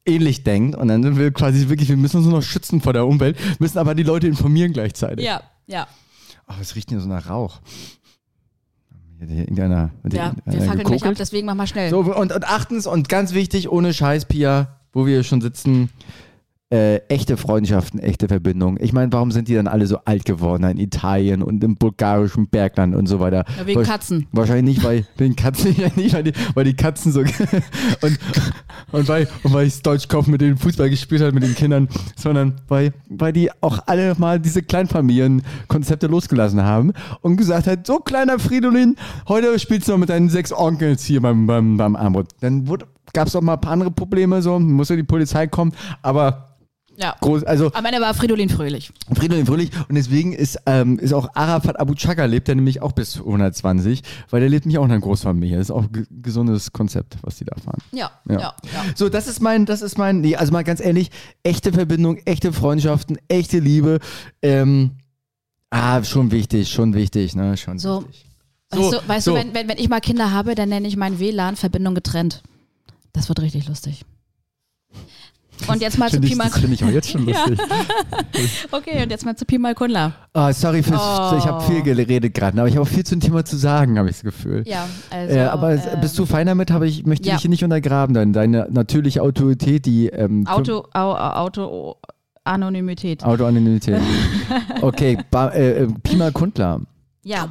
S2: ähnlich denkt und dann sind wir quasi wirklich, wir müssen uns nur noch schützen vor der Umwelt, müssen aber die Leute informieren gleichzeitig.
S3: Ja, ja.
S2: Oh, es riecht hier so nach Rauch. Irgendeiner,
S3: Ja, wir fackeln gleich ab, deswegen mach mal schnell.
S2: So, und, und achtens und ganz wichtig, ohne Scheiß, Pia, wo wir schon sitzen, äh, echte Freundschaften, echte Verbindungen. Ich meine, warum sind die dann alle so alt geworden in Italien und im bulgarischen Bergland und so weiter?
S3: Ja, wegen
S2: Wasch-
S3: Katzen.
S2: Wahrscheinlich nicht, weil wegen Katzen, ja nicht, weil die, weil die Katzen so und, und weil und weil ich Deutschkopf mit denen Fußball gespielt hat mit den Kindern, sondern weil, weil die auch alle mal diese Kleinfamilienkonzepte losgelassen haben und gesagt hat, so kleiner Fridolin, heute spielst du noch mit deinen sechs Onkels hier beim, beim, beim Armut. Dann gab es auch mal ein paar andere Probleme, so musste die Polizei kommen, aber
S3: Ja.
S2: groß, also
S3: Am Ende war Fridolin fröhlich.
S2: Fridolin Fröhlich und deswegen ist, ähm, ist auch Arafat Abu Chaka lebt er nämlich auch bis 120, weil der lebt nämlich auch in einer Großfamilie. Das ist auch ein gesundes Konzept, was die da fahren.
S3: Ja,
S2: Ja.
S3: ja, ja.
S2: So, das ist mein, das ist mein, nee, also mal ganz ehrlich, echte Verbindung, echte Freundschaften, echte Liebe, ähm, ah, schon wichtig, schon wichtig, ne, schon
S3: So.
S2: wichtig.
S3: Weißt,
S2: So,
S3: du, weißt
S2: so.
S3: du, wenn, wenn, wenn ich mal Kinder habe, dann nenne ich mein WLAN Verbindung getrennt. Das wird richtig lustig. Und jetzt mal zu Pi mal
S2: das finde ich auch jetzt schon lustig.
S3: Okay, und jetzt mal zu Pi mal Kunla.
S2: Ah, sorry fürs,
S3: Oh.
S2: ich habe viel geredet gerade, aber ich habe auch viel zum Thema zu sagen, habe ich das Gefühl.
S3: Ja, also.
S2: äh, aber
S3: ähm,
S2: bist du fein damit? Habe ich möchte
S3: ja.
S2: dich hier nicht untergraben, deine, deine natürliche Autorität, die ähm,
S3: Auto, Au, Auto, Anonymität.
S2: Autoanonymität. okay, ba, äh, äh, Pi mal Kundler.
S3: Ja.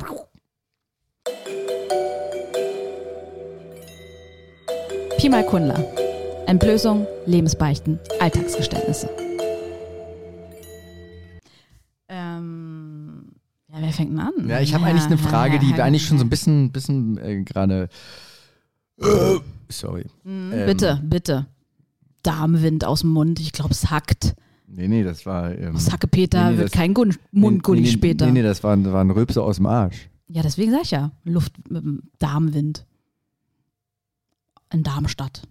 S3: Pi mal Kunla. Entblößung, Lebensbeichten, Alltagsgeständnisse. Ähm, ja, wer fängt denn an?
S2: Ja, ich habe eigentlich eine Frage, die wir eigentlich schon so ein bisschen, bisschen äh, gerade. Äh, sorry.
S3: Mhm,
S2: ähm,
S3: bitte, bitte. Darmwind aus dem Mund, ich glaube, es hackt.
S2: Nee, nee, das war. Ähm,
S3: Aus Hackepeter
S2: nee, nee,
S3: wird
S2: das-
S3: kein Gun Mundgulli
S2: nee, nee,
S3: später.
S2: Nee, nee, das waren, waren Rülpse aus dem Arsch.
S3: Ja, deswegen sag ich ja. Luft mit dem Darmwind. In Darmstadt.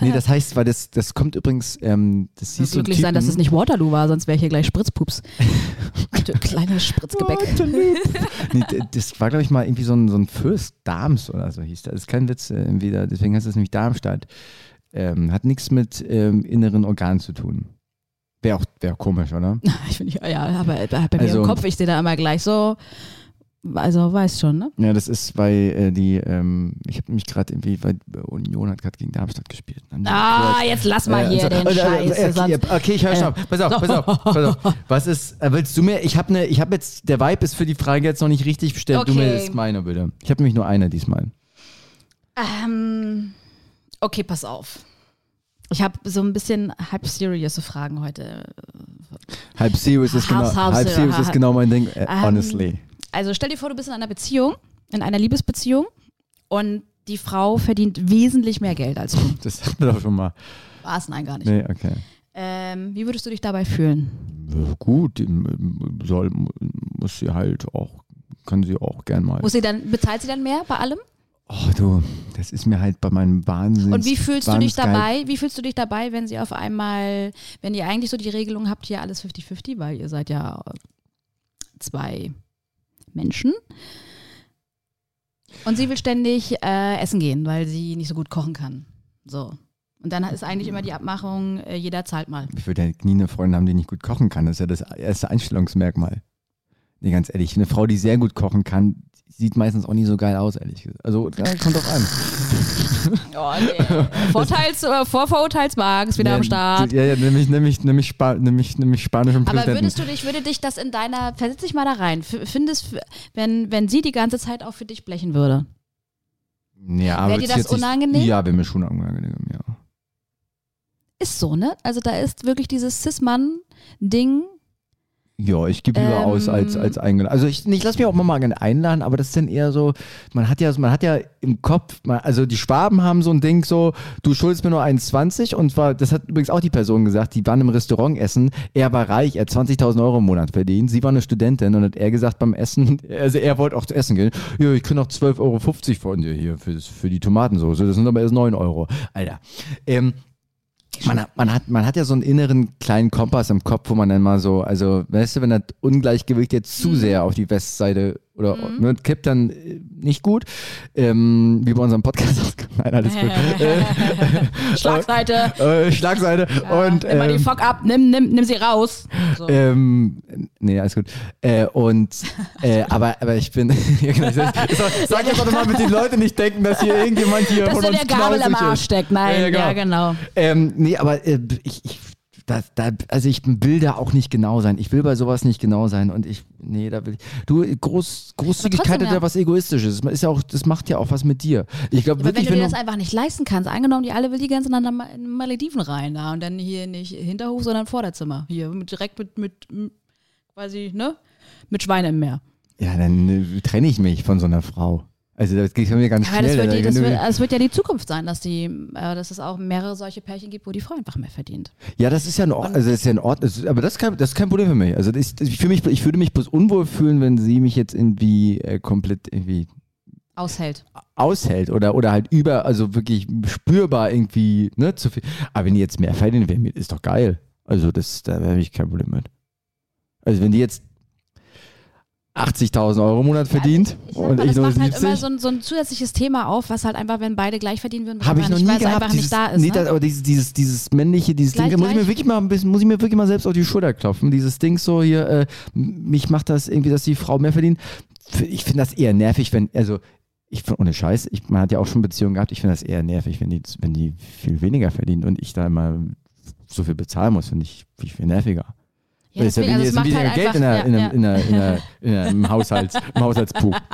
S2: Nee, das heißt, weil das, das kommt übrigens, ähm, das siehst du.
S3: glücklich sein, dass es nicht Waterloo war, sonst wäre hier gleich Spritzpups. Kleines Spritzgebäck.
S2: Nee, das war, glaube ich, mal irgendwie so ein, so ein Fürst Darms oder so hieß das. Das ist kein Witz, äh, deswegen heißt es nämlich Darmstadt. Ähm, hat nichts mit ähm, inneren Organen zu tun. Wäre auch wär komisch, oder?
S3: Ich finde, ja, aber bei mir
S2: Also-
S3: im Kopf, ich sehe da immer gleich so, also weißt schon, ne?
S2: Ja, das ist, weil äh, die, ähm, ich habe mich gerade irgendwie, weil Union hat gerade gegen Darmstadt gespielt. Die
S3: Ah,
S2: gehört,
S3: jetzt lass mal
S2: äh,
S3: hier
S2: so-
S3: den
S2: äh, äh,
S3: Scheiß.
S2: äh, okay, okay, ich höre schon.
S3: Äh,
S2: Pass auf, pass auf, pass auf. Was ist, äh, willst du mir, ich habe ne, ich habe jetzt, der Vibe ist für die Frage jetzt noch nicht richtig bestellt. Du mir
S3: Okay.
S2: jetzt meine bitte. Ich habe nämlich nur eine diesmal.
S3: Ähm, okay, pass auf. Ich habe so ein bisschen halb serious Fragen heute.
S2: Halb serious ist genau,
S3: Halb- halb serious,
S2: serious ist genau mein Ding, äh,
S3: Ähm,
S2: honestly.
S3: Also stell dir vor, du bist in einer Beziehung, in einer Liebesbeziehung und die Frau verdient wesentlich mehr Geld als du.
S2: Das hatten wir doch schon mal.
S3: War es? Nein, gar nicht.
S2: Nee, okay.
S3: Ähm, wie würdest du dich dabei fühlen?
S2: Gut, soll, muss sie halt auch, kann sie auch gern mal.
S3: Muss sie dann, bezahlt sie dann mehr bei allem?
S2: Oh du, das ist mir halt bei meinem Wahnsinn.
S3: Und wie fühlst du dich dabei? Wie fühlst du dich dabei, wenn sie auf einmal, wenn ihr eigentlich so die Regelung habt, hier alles 50-50, weil ihr seid ja zwei Menschen. Und sie will ständig äh, essen gehen, weil sie nicht so gut kochen kann. So. Und dann ist eigentlich immer die Abmachung, äh, jeder zahlt mal.
S2: Ich würde nie eine Freundin haben, die nicht gut kochen kann. Das ist ja das erste Einstellungsmerkmal. Nee, ganz ehrlich, eine Frau, die sehr gut kochen kann, sieht meistens auch nie so geil aus, ehrlich gesagt. Also, ja, kommt doch an.
S3: Oh, nee. Vorteils, äh, ist wieder
S2: ja,
S3: am Start.
S2: Ja, ja, nämlich, nämlich, nämlich, Spa nämlich, nämlich Spanisch und
S3: Aber würdest du dich, würde dich das in deiner, versetz dich mal da rein, findest, wenn, wenn sie die ganze Zeit auch für dich blechen würde?
S2: Ja, aber
S3: Wäre dir das
S2: nicht-
S3: unangenehm?
S2: Ja, wäre mir schon unangenehm, ja.
S3: Ist so, ne? Also da ist wirklich dieses Cis-Mann-Ding.
S2: Ja, ich gebe lieber
S3: Ähm.
S2: aus als, als eingeladen. Also ich, ich lasse mich auch mal gerne einladen, aber das ist dann eher so, man hat ja, man hat ja im Kopf, man, also die Schwaben haben so ein Ding so, du schuldest mir nur 1,20 und zwar, das hat übrigens auch die Person gesagt, die waren im Restaurant essen, er war reich, er hat 20.000 Euro im Monat verdient, sie war eine Studentin und hat er gesagt beim Essen, also er wollte auch zu essen gehen, ja, ich kriege noch 12,50 Euro von dir hier für, für die Tomatensoße, das sind aber erst 9 Euro. Alter. Ähm, man hat, man, hat, man hat ja so einen inneren kleinen Kompass im Kopf, wo man dann mal so, also, weißt du, wenn das Ungleichgewicht jetzt zu sehr auf die Westseite oder ne, kippt, dann äh, nicht gut. Ähm, wie bei unserem Podcast. Nein, alles gut.
S3: Schlagseite.
S2: äh, Schlagseite. und
S3: nimm mal die
S2: ähm,
S3: Fock ab, nimm, nimm, nimm sie raus. So.
S2: ähm, nee, alles gut. Äh, und, äh, aber, aber ich bin, ja, genau, sag jetzt doch mal mit den Leuten nicht denken, dass hier irgendjemand hier
S3: Dass
S2: von uns
S3: der Gabel am
S2: knausig
S3: Arsch steckt. Nein,
S2: Ja,
S3: ja,
S2: ja,
S3: genau.
S2: Ähm, nee, aber äh, ich, ich, da, da, also ich will da auch nicht genau sein. Ich will bei sowas nicht genau sein und ich, nee, da will ich. Du, Groß, Großzügigkeit hat ja
S3: ja.
S2: was Egoistisches. Das Ist ja auch, das macht ja auch was mit dir. Ich glaube
S3: Aber wenn
S2: wirklich,
S3: du dir
S2: wenn
S3: das einfach nicht leisten kannst, angenommen, die alle will die ganze Zeit nach in Malediven rein, da und dann hier nicht Hinterhof, sondern Vorderzimmer. Hier, mit, direkt mit, mit, quasi, ne? Mit Schweine im Meer.
S2: ja, dann äh, trenne ich mich von so einer Frau. Also das geht mir ganz
S3: Ja, aber das
S2: schnell.
S3: wird, die, das, wird, also es wird ja die Zukunft sein, dass die, äh, dass es auch mehrere solche Pärchen gibt, wo die Frau einfach mehr verdient.
S2: Ja, das ist ja in Ordnung, also das ist ja in Ordnung, das aber das ist, kein, das ist kein Problem für mich. Also das, ich, fühle mich, ich würde mich bloß unwohl fühlen, wenn sie mich jetzt irgendwie äh, komplett irgendwie
S3: Aushält.
S2: aushält oder, oder halt über, also wirklich spürbar irgendwie, ne, zu viel. Aber wenn die jetzt mehr verdienen, ist doch geil. Also das, da habe ich kein Problem mit. Also wenn die jetzt 80.000 Euro im Monat verdient
S3: Ich
S2: und ich
S3: das
S2: nur
S3: macht halt immer
S2: 70,
S3: so ein, so ein zusätzliches Thema auf, was halt einfach, wenn beide gleich verdienen würden,
S2: habe ich noch
S3: nicht,
S2: nie gehabt.
S3: einfach
S2: Dieses,
S3: nicht da ist.
S2: nee,
S3: ne?
S2: das, aber dieses, dieses, dieses männliche, dieses
S3: Gleich,
S2: Ding, da muss ich mir
S3: gleich.
S2: wirklich mal ein bisschen, muss ich mir wirklich mal selbst auf die Schulter klopfen. Dieses Ding so hier, äh, mich macht das irgendwie, dass die Frau mehr verdient. Ich finde das eher nervig, wenn, also ich finde, ohne Scheiß, ich, man hat ja auch schon Beziehungen gehabt, ich finde das eher nervig, wenn die, wenn die viel weniger verdient und ich da immer so viel bezahlen muss, finde ich viel, viel nerviger.
S3: Ja,
S2: ja
S3: also
S2: weniger, ist weniger
S3: halt
S2: Geld
S3: einfach,
S2: in der,
S3: ja,
S2: in in der, in der, im, Haushalts, im Haushaltsbuch.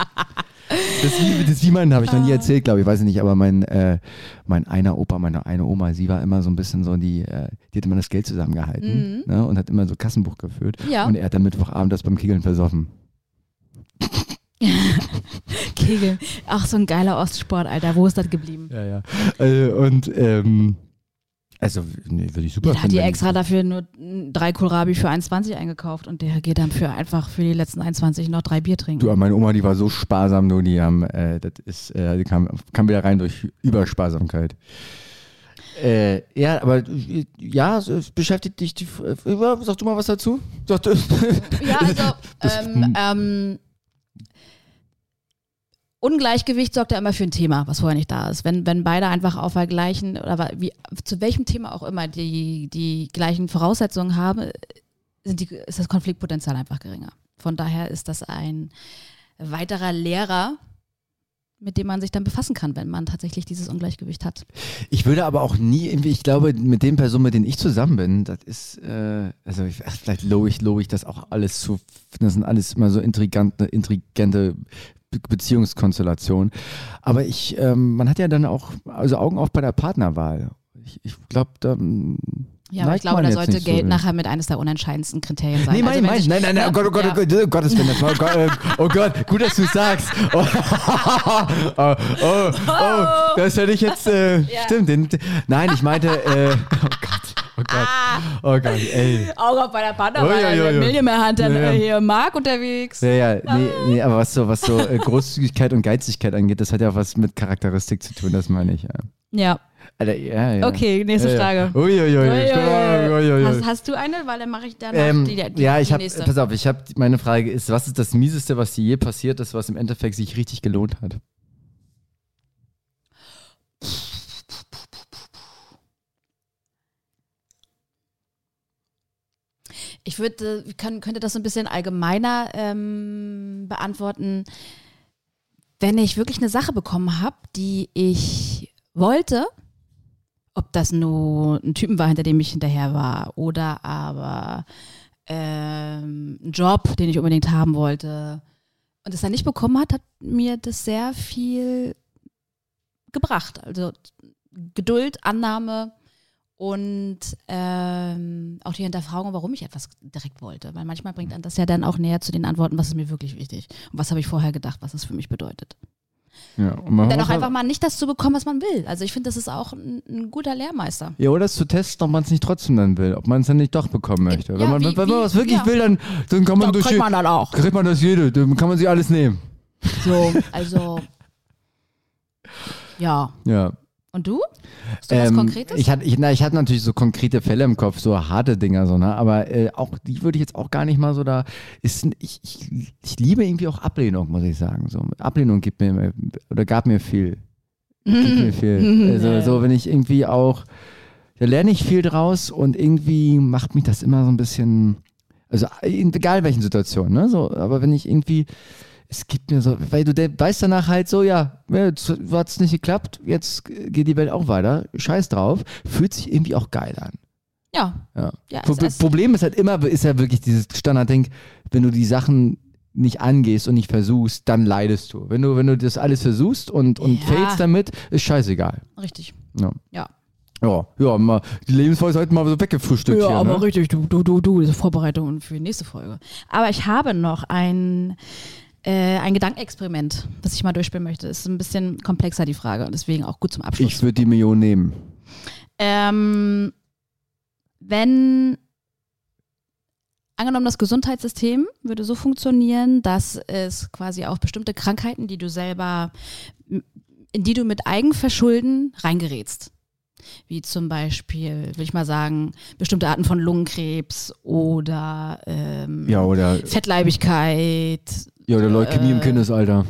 S2: Das wie, das wie mein, habe ich noch nie erzählt, glaube ich, weiß ich nicht, aber mein, äh, mein einer Opa, meine eine Oma, sie war immer so ein bisschen so, die, äh, die hat immer das Geld zusammengehalten ne, und hat immer so Kassenbuch geführt.
S3: Mhm. Ja.
S2: Und er hat am Mittwochabend das beim Kegeln versoffen.
S3: Kegeln. Ach, so ein geiler Ostsport, Alter. Wo ist das geblieben?
S2: Ja, ja. Äh, und, ähm, also, nee, würde ich super
S3: Der hat die extra dafür nur drei Kohlrabi für 1,20 eingekauft und der geht dann für einfach für die letzten 1,20 noch drei Bier trinken.
S2: Du, meine Oma, die war so sparsam, nur die haben, äh, das ist, äh, die kam, kam wieder rein durch Übersparsamkeit. Äh, ja, aber ja, es- es beschäftigt dich die, äh, sag du mal was dazu? Sag,
S3: Ja, also ähm, ähm, Ungleichgewicht sorgt ja immer für ein Thema, was vorher nicht da ist. Wenn, wenn beide einfach auf der gleichen, oder wie, zu welchem Thema auch immer die, die gleichen Voraussetzungen haben, sind die, ist das Konfliktpotenzial einfach geringer. Von daher ist das ein weiterer Lehrer, mit dem man sich dann befassen kann, wenn man tatsächlich dieses Ungleichgewicht hat.
S2: Ich würde aber auch nie irgendwie, ich glaube, mit den Personen, mit denen ich zusammen bin, das ist, äh, also ich, vielleicht lobe ich, lobe ich das auch alles zu, das sind alles immer so intrigante, intrigante Be Beziehungskonstellationen. Aber ich, ähm, man hat ja dann auch, also Augen auf bei der Partnerwahl. Ich, ich glaube, da. mm,
S3: Ja, aber ich glaube, da sollte
S2: so
S3: Geld
S2: wild.
S3: nachher mit eines der unentscheidendsten Kriterien sein.
S2: Nee,
S3: Also
S2: mein,
S3: wenn
S2: mein,
S3: sich-
S2: nein, nein, nein, oh Gott, oh Gott,
S3: Ja.
S2: oh Gott, oh Gott, das, oh Gott, äh, oh Gott, gut, dass du sagst. Oh, oh, oh, oh, das hätte ich jetzt, äh, stimmt, den, nein, ich meinte, äh, oh Gott, oh Gott, oh Gott, ey.
S3: Auge auf bei der
S2: Oh,
S3: weil
S2: ja.
S3: Millionär hat dann
S2: Ja, ja.
S3: hier Mark unterwegs.
S2: Ja, ja, nee, nee, aber was so, was so äh, Großzügigkeit und Geizigkeit angeht, das hat ja auch was mit Charakteristik zu tun, das meine ich, ja.
S3: Ja,
S2: Alter, ja, ja.
S3: okay, nächste. Frage.
S2: Uiuiui,
S3: Ui, ui, ui.
S2: uiuiui.
S3: Hast, hast du eine? Weil dann mache ich danach
S2: Ähm,
S3: die, die,
S2: ja, ich habe, pass auf, ich habe, meine Frage ist, was ist das Mieseste, was dir je passiert ist, was im Endeffekt sich richtig gelohnt hat?
S3: Ich würde, kann, könnte das so ein bisschen allgemeiner ähm, beantworten. Wenn ich wirklich eine Sache bekommen habe, die ich wollte, ob das nur ein Typen war, hinter dem ich hinterher war, oder aber ähm, ein Job, den ich unbedingt haben wollte, und es dann nicht bekommen hat, hat mir das sehr viel gebracht. Also Geduld, Annahme und ähm, auch die Hinterfragung, warum ich etwas direkt wollte. Weil manchmal bringt dann das ja dann auch näher zu den Antworten, was ist mir wirklich wichtig und was habe ich vorher gedacht, was es für mich bedeutet.
S2: Ja, und man
S3: Dann auch einfach mal nicht das zu bekommen, was man will. Also ich finde, das ist auch ein, ein guter Lehrmeister.
S2: Ja, oder es zu testen, ob man es nicht trotzdem dann will, ob man es dann nicht doch bekommen möchte.
S3: Ja,
S2: wenn man,
S3: wie-
S2: wenn man was wirklich
S3: ja.
S2: will, dann, dann kann man
S3: Da
S2: durch
S3: kriegt man dann auch.
S2: kriegt man das jede, dann kann man sich alles nehmen.
S3: So, also ja.
S2: Ja.
S3: Und du? Hast du was
S2: Ähm,
S3: Konkretes?
S2: Ich hatte, ich, na, ich hatte natürlich so konkrete Fälle im Kopf, so harte Dinger, so, ne? aber äh, auch die würde ich jetzt auch gar nicht mal so da. Ist, ich, ich, ich liebe irgendwie auch Ablehnung, muss ich sagen. So, Ablehnung gibt mir oder gab mir viel. Gibt mir viel. Also, so, wenn ich irgendwie auch, da lerne ich viel draus und irgendwie macht mich das immer so ein bisschen, also egal welchen Situationen, ne? So, aber wenn ich irgendwie, es gibt mir so, weil du weißt danach halt so, ja, ja, jetzt hat es nicht geklappt, jetzt geht die Welt auch weiter, scheiß drauf, fühlt sich irgendwie auch geil an.
S3: ja.
S2: Ja.
S3: ja
S2: Pro
S3: es,
S2: Problem ist halt immer, ist ja wirklich dieses Standardding, wenn du die Sachen nicht angehst und nicht versuchst, dann leidest du. Wenn du, wenn du das alles versuchst und, und
S3: Ja.
S2: failst damit, ist scheißegal.
S3: richtig.
S2: Ja.
S3: Ja.
S2: Ja, ja, mal die Lebensweisheit mal so weggefrühstückt hier. ne?
S3: richtig, du, du, du, du, diese Vorbereitung für die nächste Folge. Aber ich habe noch ein, äh, ein Gedankenexperiment, das ich mal durchspielen möchte. Ist ein bisschen komplexer, die Frage, und deswegen auch gut zum Abschluss.
S2: Ich würde die Million nehmen.
S3: Ähm, wenn angenommen, das Gesundheitssystem würde so funktionieren, dass es quasi auf bestimmte Krankheiten, die du selber, in die du mit Eigenverschulden reingerätst. Wie zum Beispiel, würde ich mal sagen, bestimmte Arten von Lungenkrebs oder ähm,
S2: Ja, oder,
S3: Fettleibigkeit.
S2: Ja, oder Leukämie im
S3: Äh,
S2: Kindesalter.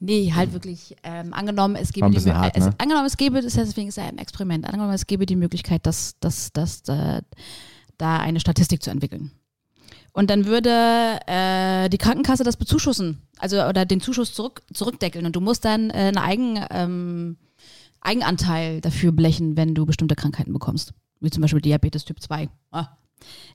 S3: Nee, halt wirklich, ähm, angenommen, es gäbe die
S2: hart,
S3: es,
S2: ne?
S3: angenommen, es gäbe, das heißt, deswegen ist ja ein Experiment, angenommen, es gäbe die Möglichkeit, dass, dass, dass äh, da eine Statistik zu entwickeln. Und dann würde äh, die Krankenkasse das bezuschussen, also oder den Zuschuss zurück, zurückdeckeln und du musst dann äh, einen Eigen, ähm, Eigenanteil dafür blechen, wenn du bestimmte Krankheiten bekommst. Wie zum Beispiel Diabetes Typ 2. Ah.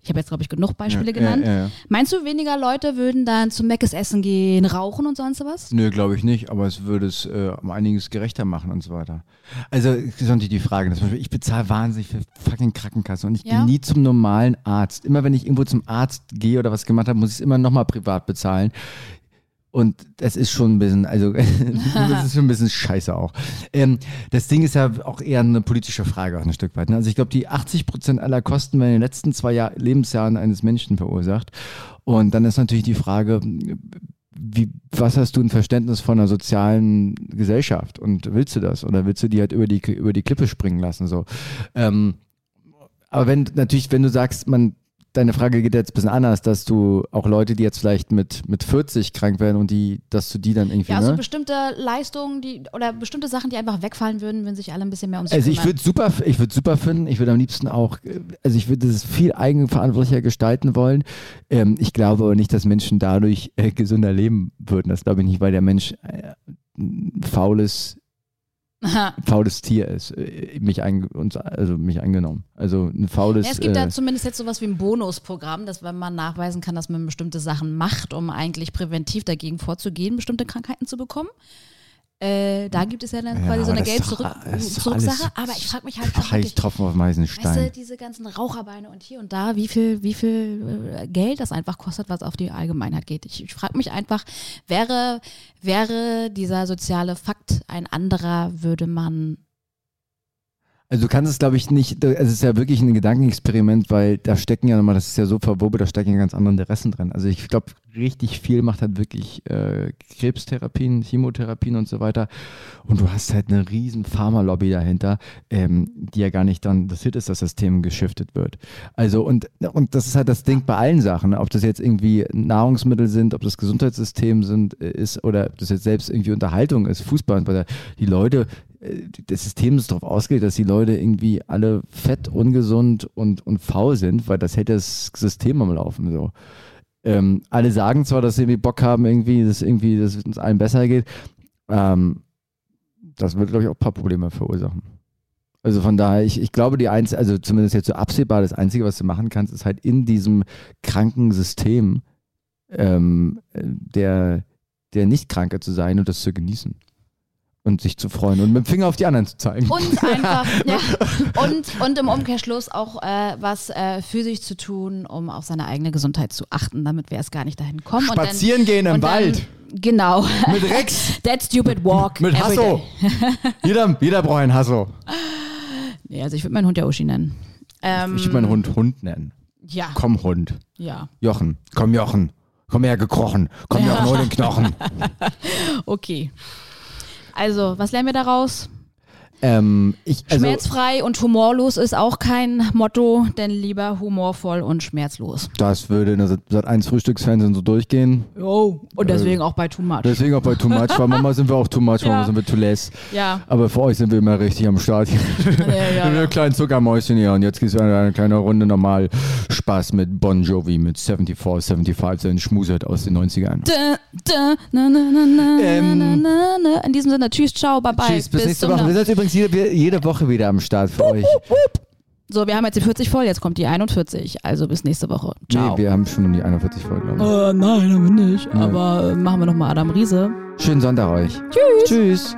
S3: Ich habe jetzt, glaube ich, genug Beispiele
S2: ja,
S3: genannt.
S2: Ja, ja.
S3: Meinst du, weniger Leute würden dann zum Meckes essen gehen, rauchen und sonst was?
S2: Nö, glaube ich nicht, aber es würde es äh, um einiges gerechter machen und so weiter. Also, das ist natürlich die Frage. Ich bezahle wahnsinnig für fucking Krankenkasse und ich gehe nie zum normalen Arzt. Immer wenn ich irgendwo zum Arzt gehe oder was gemacht habe, muss ich es immer nochmal privat bezahlen. Und das ist schon ein bisschen, also das ist schon ein bisschen scheiße auch. Ähm, das Ding ist ja auch eher eine politische Frage, auch ein Stück weit. Ne? Also ich glaube, die 80 Prozent aller Kosten werden in den letzten zwei Jahr Lebensjahren eines Menschen verursacht. Und dann ist natürlich die Frage, wie, was hast du ein Verständnis von einer sozialen Gesellschaft und willst du das oder willst du die halt über die über die Klippe springen lassen so? Ähm, aber wenn natürlich, wenn du sagst, man deine Frage geht jetzt ein bisschen anders, dass du auch Leute, die jetzt vielleicht mit mit 40 krank werden und die, dass du die dann irgendwie
S3: Ja, so
S2: ne?
S3: bestimmte Leistungen, die oder bestimmte Sachen, die einfach wegfallen würden, wenn sich alle ein bisschen mehr um sich
S2: Also ich würde super, ich würde super finden. Ich würde am liebsten auch, also ich würde es viel eigenverantwortlicher gestalten wollen. Ähm, ich glaube aber nicht, dass Menschen dadurch äh, gesünder leben würden. Das glaube ich nicht, weil der Mensch äh, ein faules, faules Tier ist. Äh, mich, einge uns, also mich eingenommen. Also ein faules.
S3: ja, es gibt
S2: äh,
S3: da zumindest jetzt sowas wie ein Bonusprogramm, dass wenn man nachweisen kann, dass man bestimmte Sachen macht, um eigentlich präventiv dagegen vorzugehen, bestimmte Krankheiten zu bekommen. Äh, da gibt es ja dann
S2: Ja,
S3: quasi so eine
S2: doch
S3: Geld-Zurück-Sache.
S2: alles
S3: Aber ich frage mich halt wirklich,
S2: Tropfen auf
S3: weißt du, diese ganzen Raucherbeine und hier und da, wie viel, wie viel äh, Geld das einfach kostet, was auf die Allgemeinheit geht. Ich, ich frage mich einfach, wäre, wäre dieser soziale Fakt ein anderer, würde man
S2: Also du kannst es, glaube ich, nicht, also es ist ja wirklich ein Gedankenexperiment, weil da stecken ja nochmal, das ist ja so verwoben, da stecken ja ganz andere Interessen drin. Also ich glaube, richtig viel macht halt wirklich äh, Krebstherapien, Chemotherapien und so weiter. Und du hast halt eine riesen Pharmalobby dahinter, ähm, die ja gar nicht dann interessiert ist, dass das Thema geschiftet wird. Also und, und das ist halt das Ding bei allen Sachen, ob das jetzt irgendwie Nahrungsmittel sind, ob das Gesundheitssystem sind, äh, ist oder ob das jetzt selbst irgendwie Unterhaltung ist, Fußball weiter. Die Leute das System ist darauf ausgelegt, dass die Leute irgendwie alle fett, ungesund und, und faul sind, weil das hält das System am Laufen so. Ähm, alle sagen zwar, dass sie irgendwie Bock haben, irgendwie, dass irgendwie, dass es uns allen besser geht. Ähm, das wird, glaube ich, auch ein paar Probleme verursachen. Also von daher, ich, ich glaube, die einzige, also zumindest jetzt so absehbar, das Einzige, was du machen kannst, ist halt in diesem kranken System ähm, der, der Nicht-Kranke zu sein und das zu genießen. Und sich zu freuen und mit dem Finger auf die anderen zu zeigen.
S3: Und einfach, ja. Und, und im Umkehrschluss auch äh, was äh, für sich zu tun, um auf seine eigene Gesundheit zu achten, damit wir erst gar nicht dahin kommen.
S2: Spazieren
S3: und dann,
S2: gehen im Wald.
S3: Dann, genau.
S2: Mit Rex.
S3: That stupid walk.
S2: Mit Hasso. jeder, jeder braucht einen Hasso.
S3: Nee, also ich würde meinen Hund ja Uschi nennen. Ähm,
S2: Ich würde meinen Hund Hund nennen.
S3: Ja,
S2: Komm, Hund.
S3: ja.
S2: Jochen. Komm, Jochen. Komm her, gekrochen. Komm. Jochen, hol den Knochen.
S3: Okay. Also, was lernen wir daraus?
S2: Ähm, ich, also,
S3: Schmerzfrei und humorlos ist auch kein Motto, denn lieber humorvoll und schmerzlos.
S2: das würde in der Sat 1 Frühstücksfernsehen so durchgehen.
S3: Oh. Und deswegen auch bei Too Much.
S2: Deswegen auch bei Too Much, weil manchmal sind wir auch Too Much, manchmal
S3: Ja.
S2: sind wir Too Less.
S3: Ja.
S2: Aber für euch sind wir immer richtig am Start.
S3: ja, ja.
S2: Wir kleinen Zuckermäuschen hier und jetzt gibt es eine, eine kleine Runde normal Spaß mit Bon Jovi mit 74, 75, sein Schmuset aus den 90ern.
S3: Da, da, na, na, na, na,
S2: Ähm.
S3: In diesem Sinne, tschüss, ciao, bye bye.
S2: Tschüss, bis, nächste
S3: zum
S2: Woche. Wir sind übrigens jede, jede Woche wieder am Start für euch.
S3: So, wir haben jetzt die 40 voll, jetzt kommt die 41. Also bis nächste Woche. Ciao.
S2: Nee, wir haben schon die 41 voll, glaube ich.
S3: äh, nein, haben wir nicht.
S2: Nein.
S3: Aber äh, machen wir nochmal Adam Riese.
S2: Schönen Sonntag euch. Tschüss. Tschüss.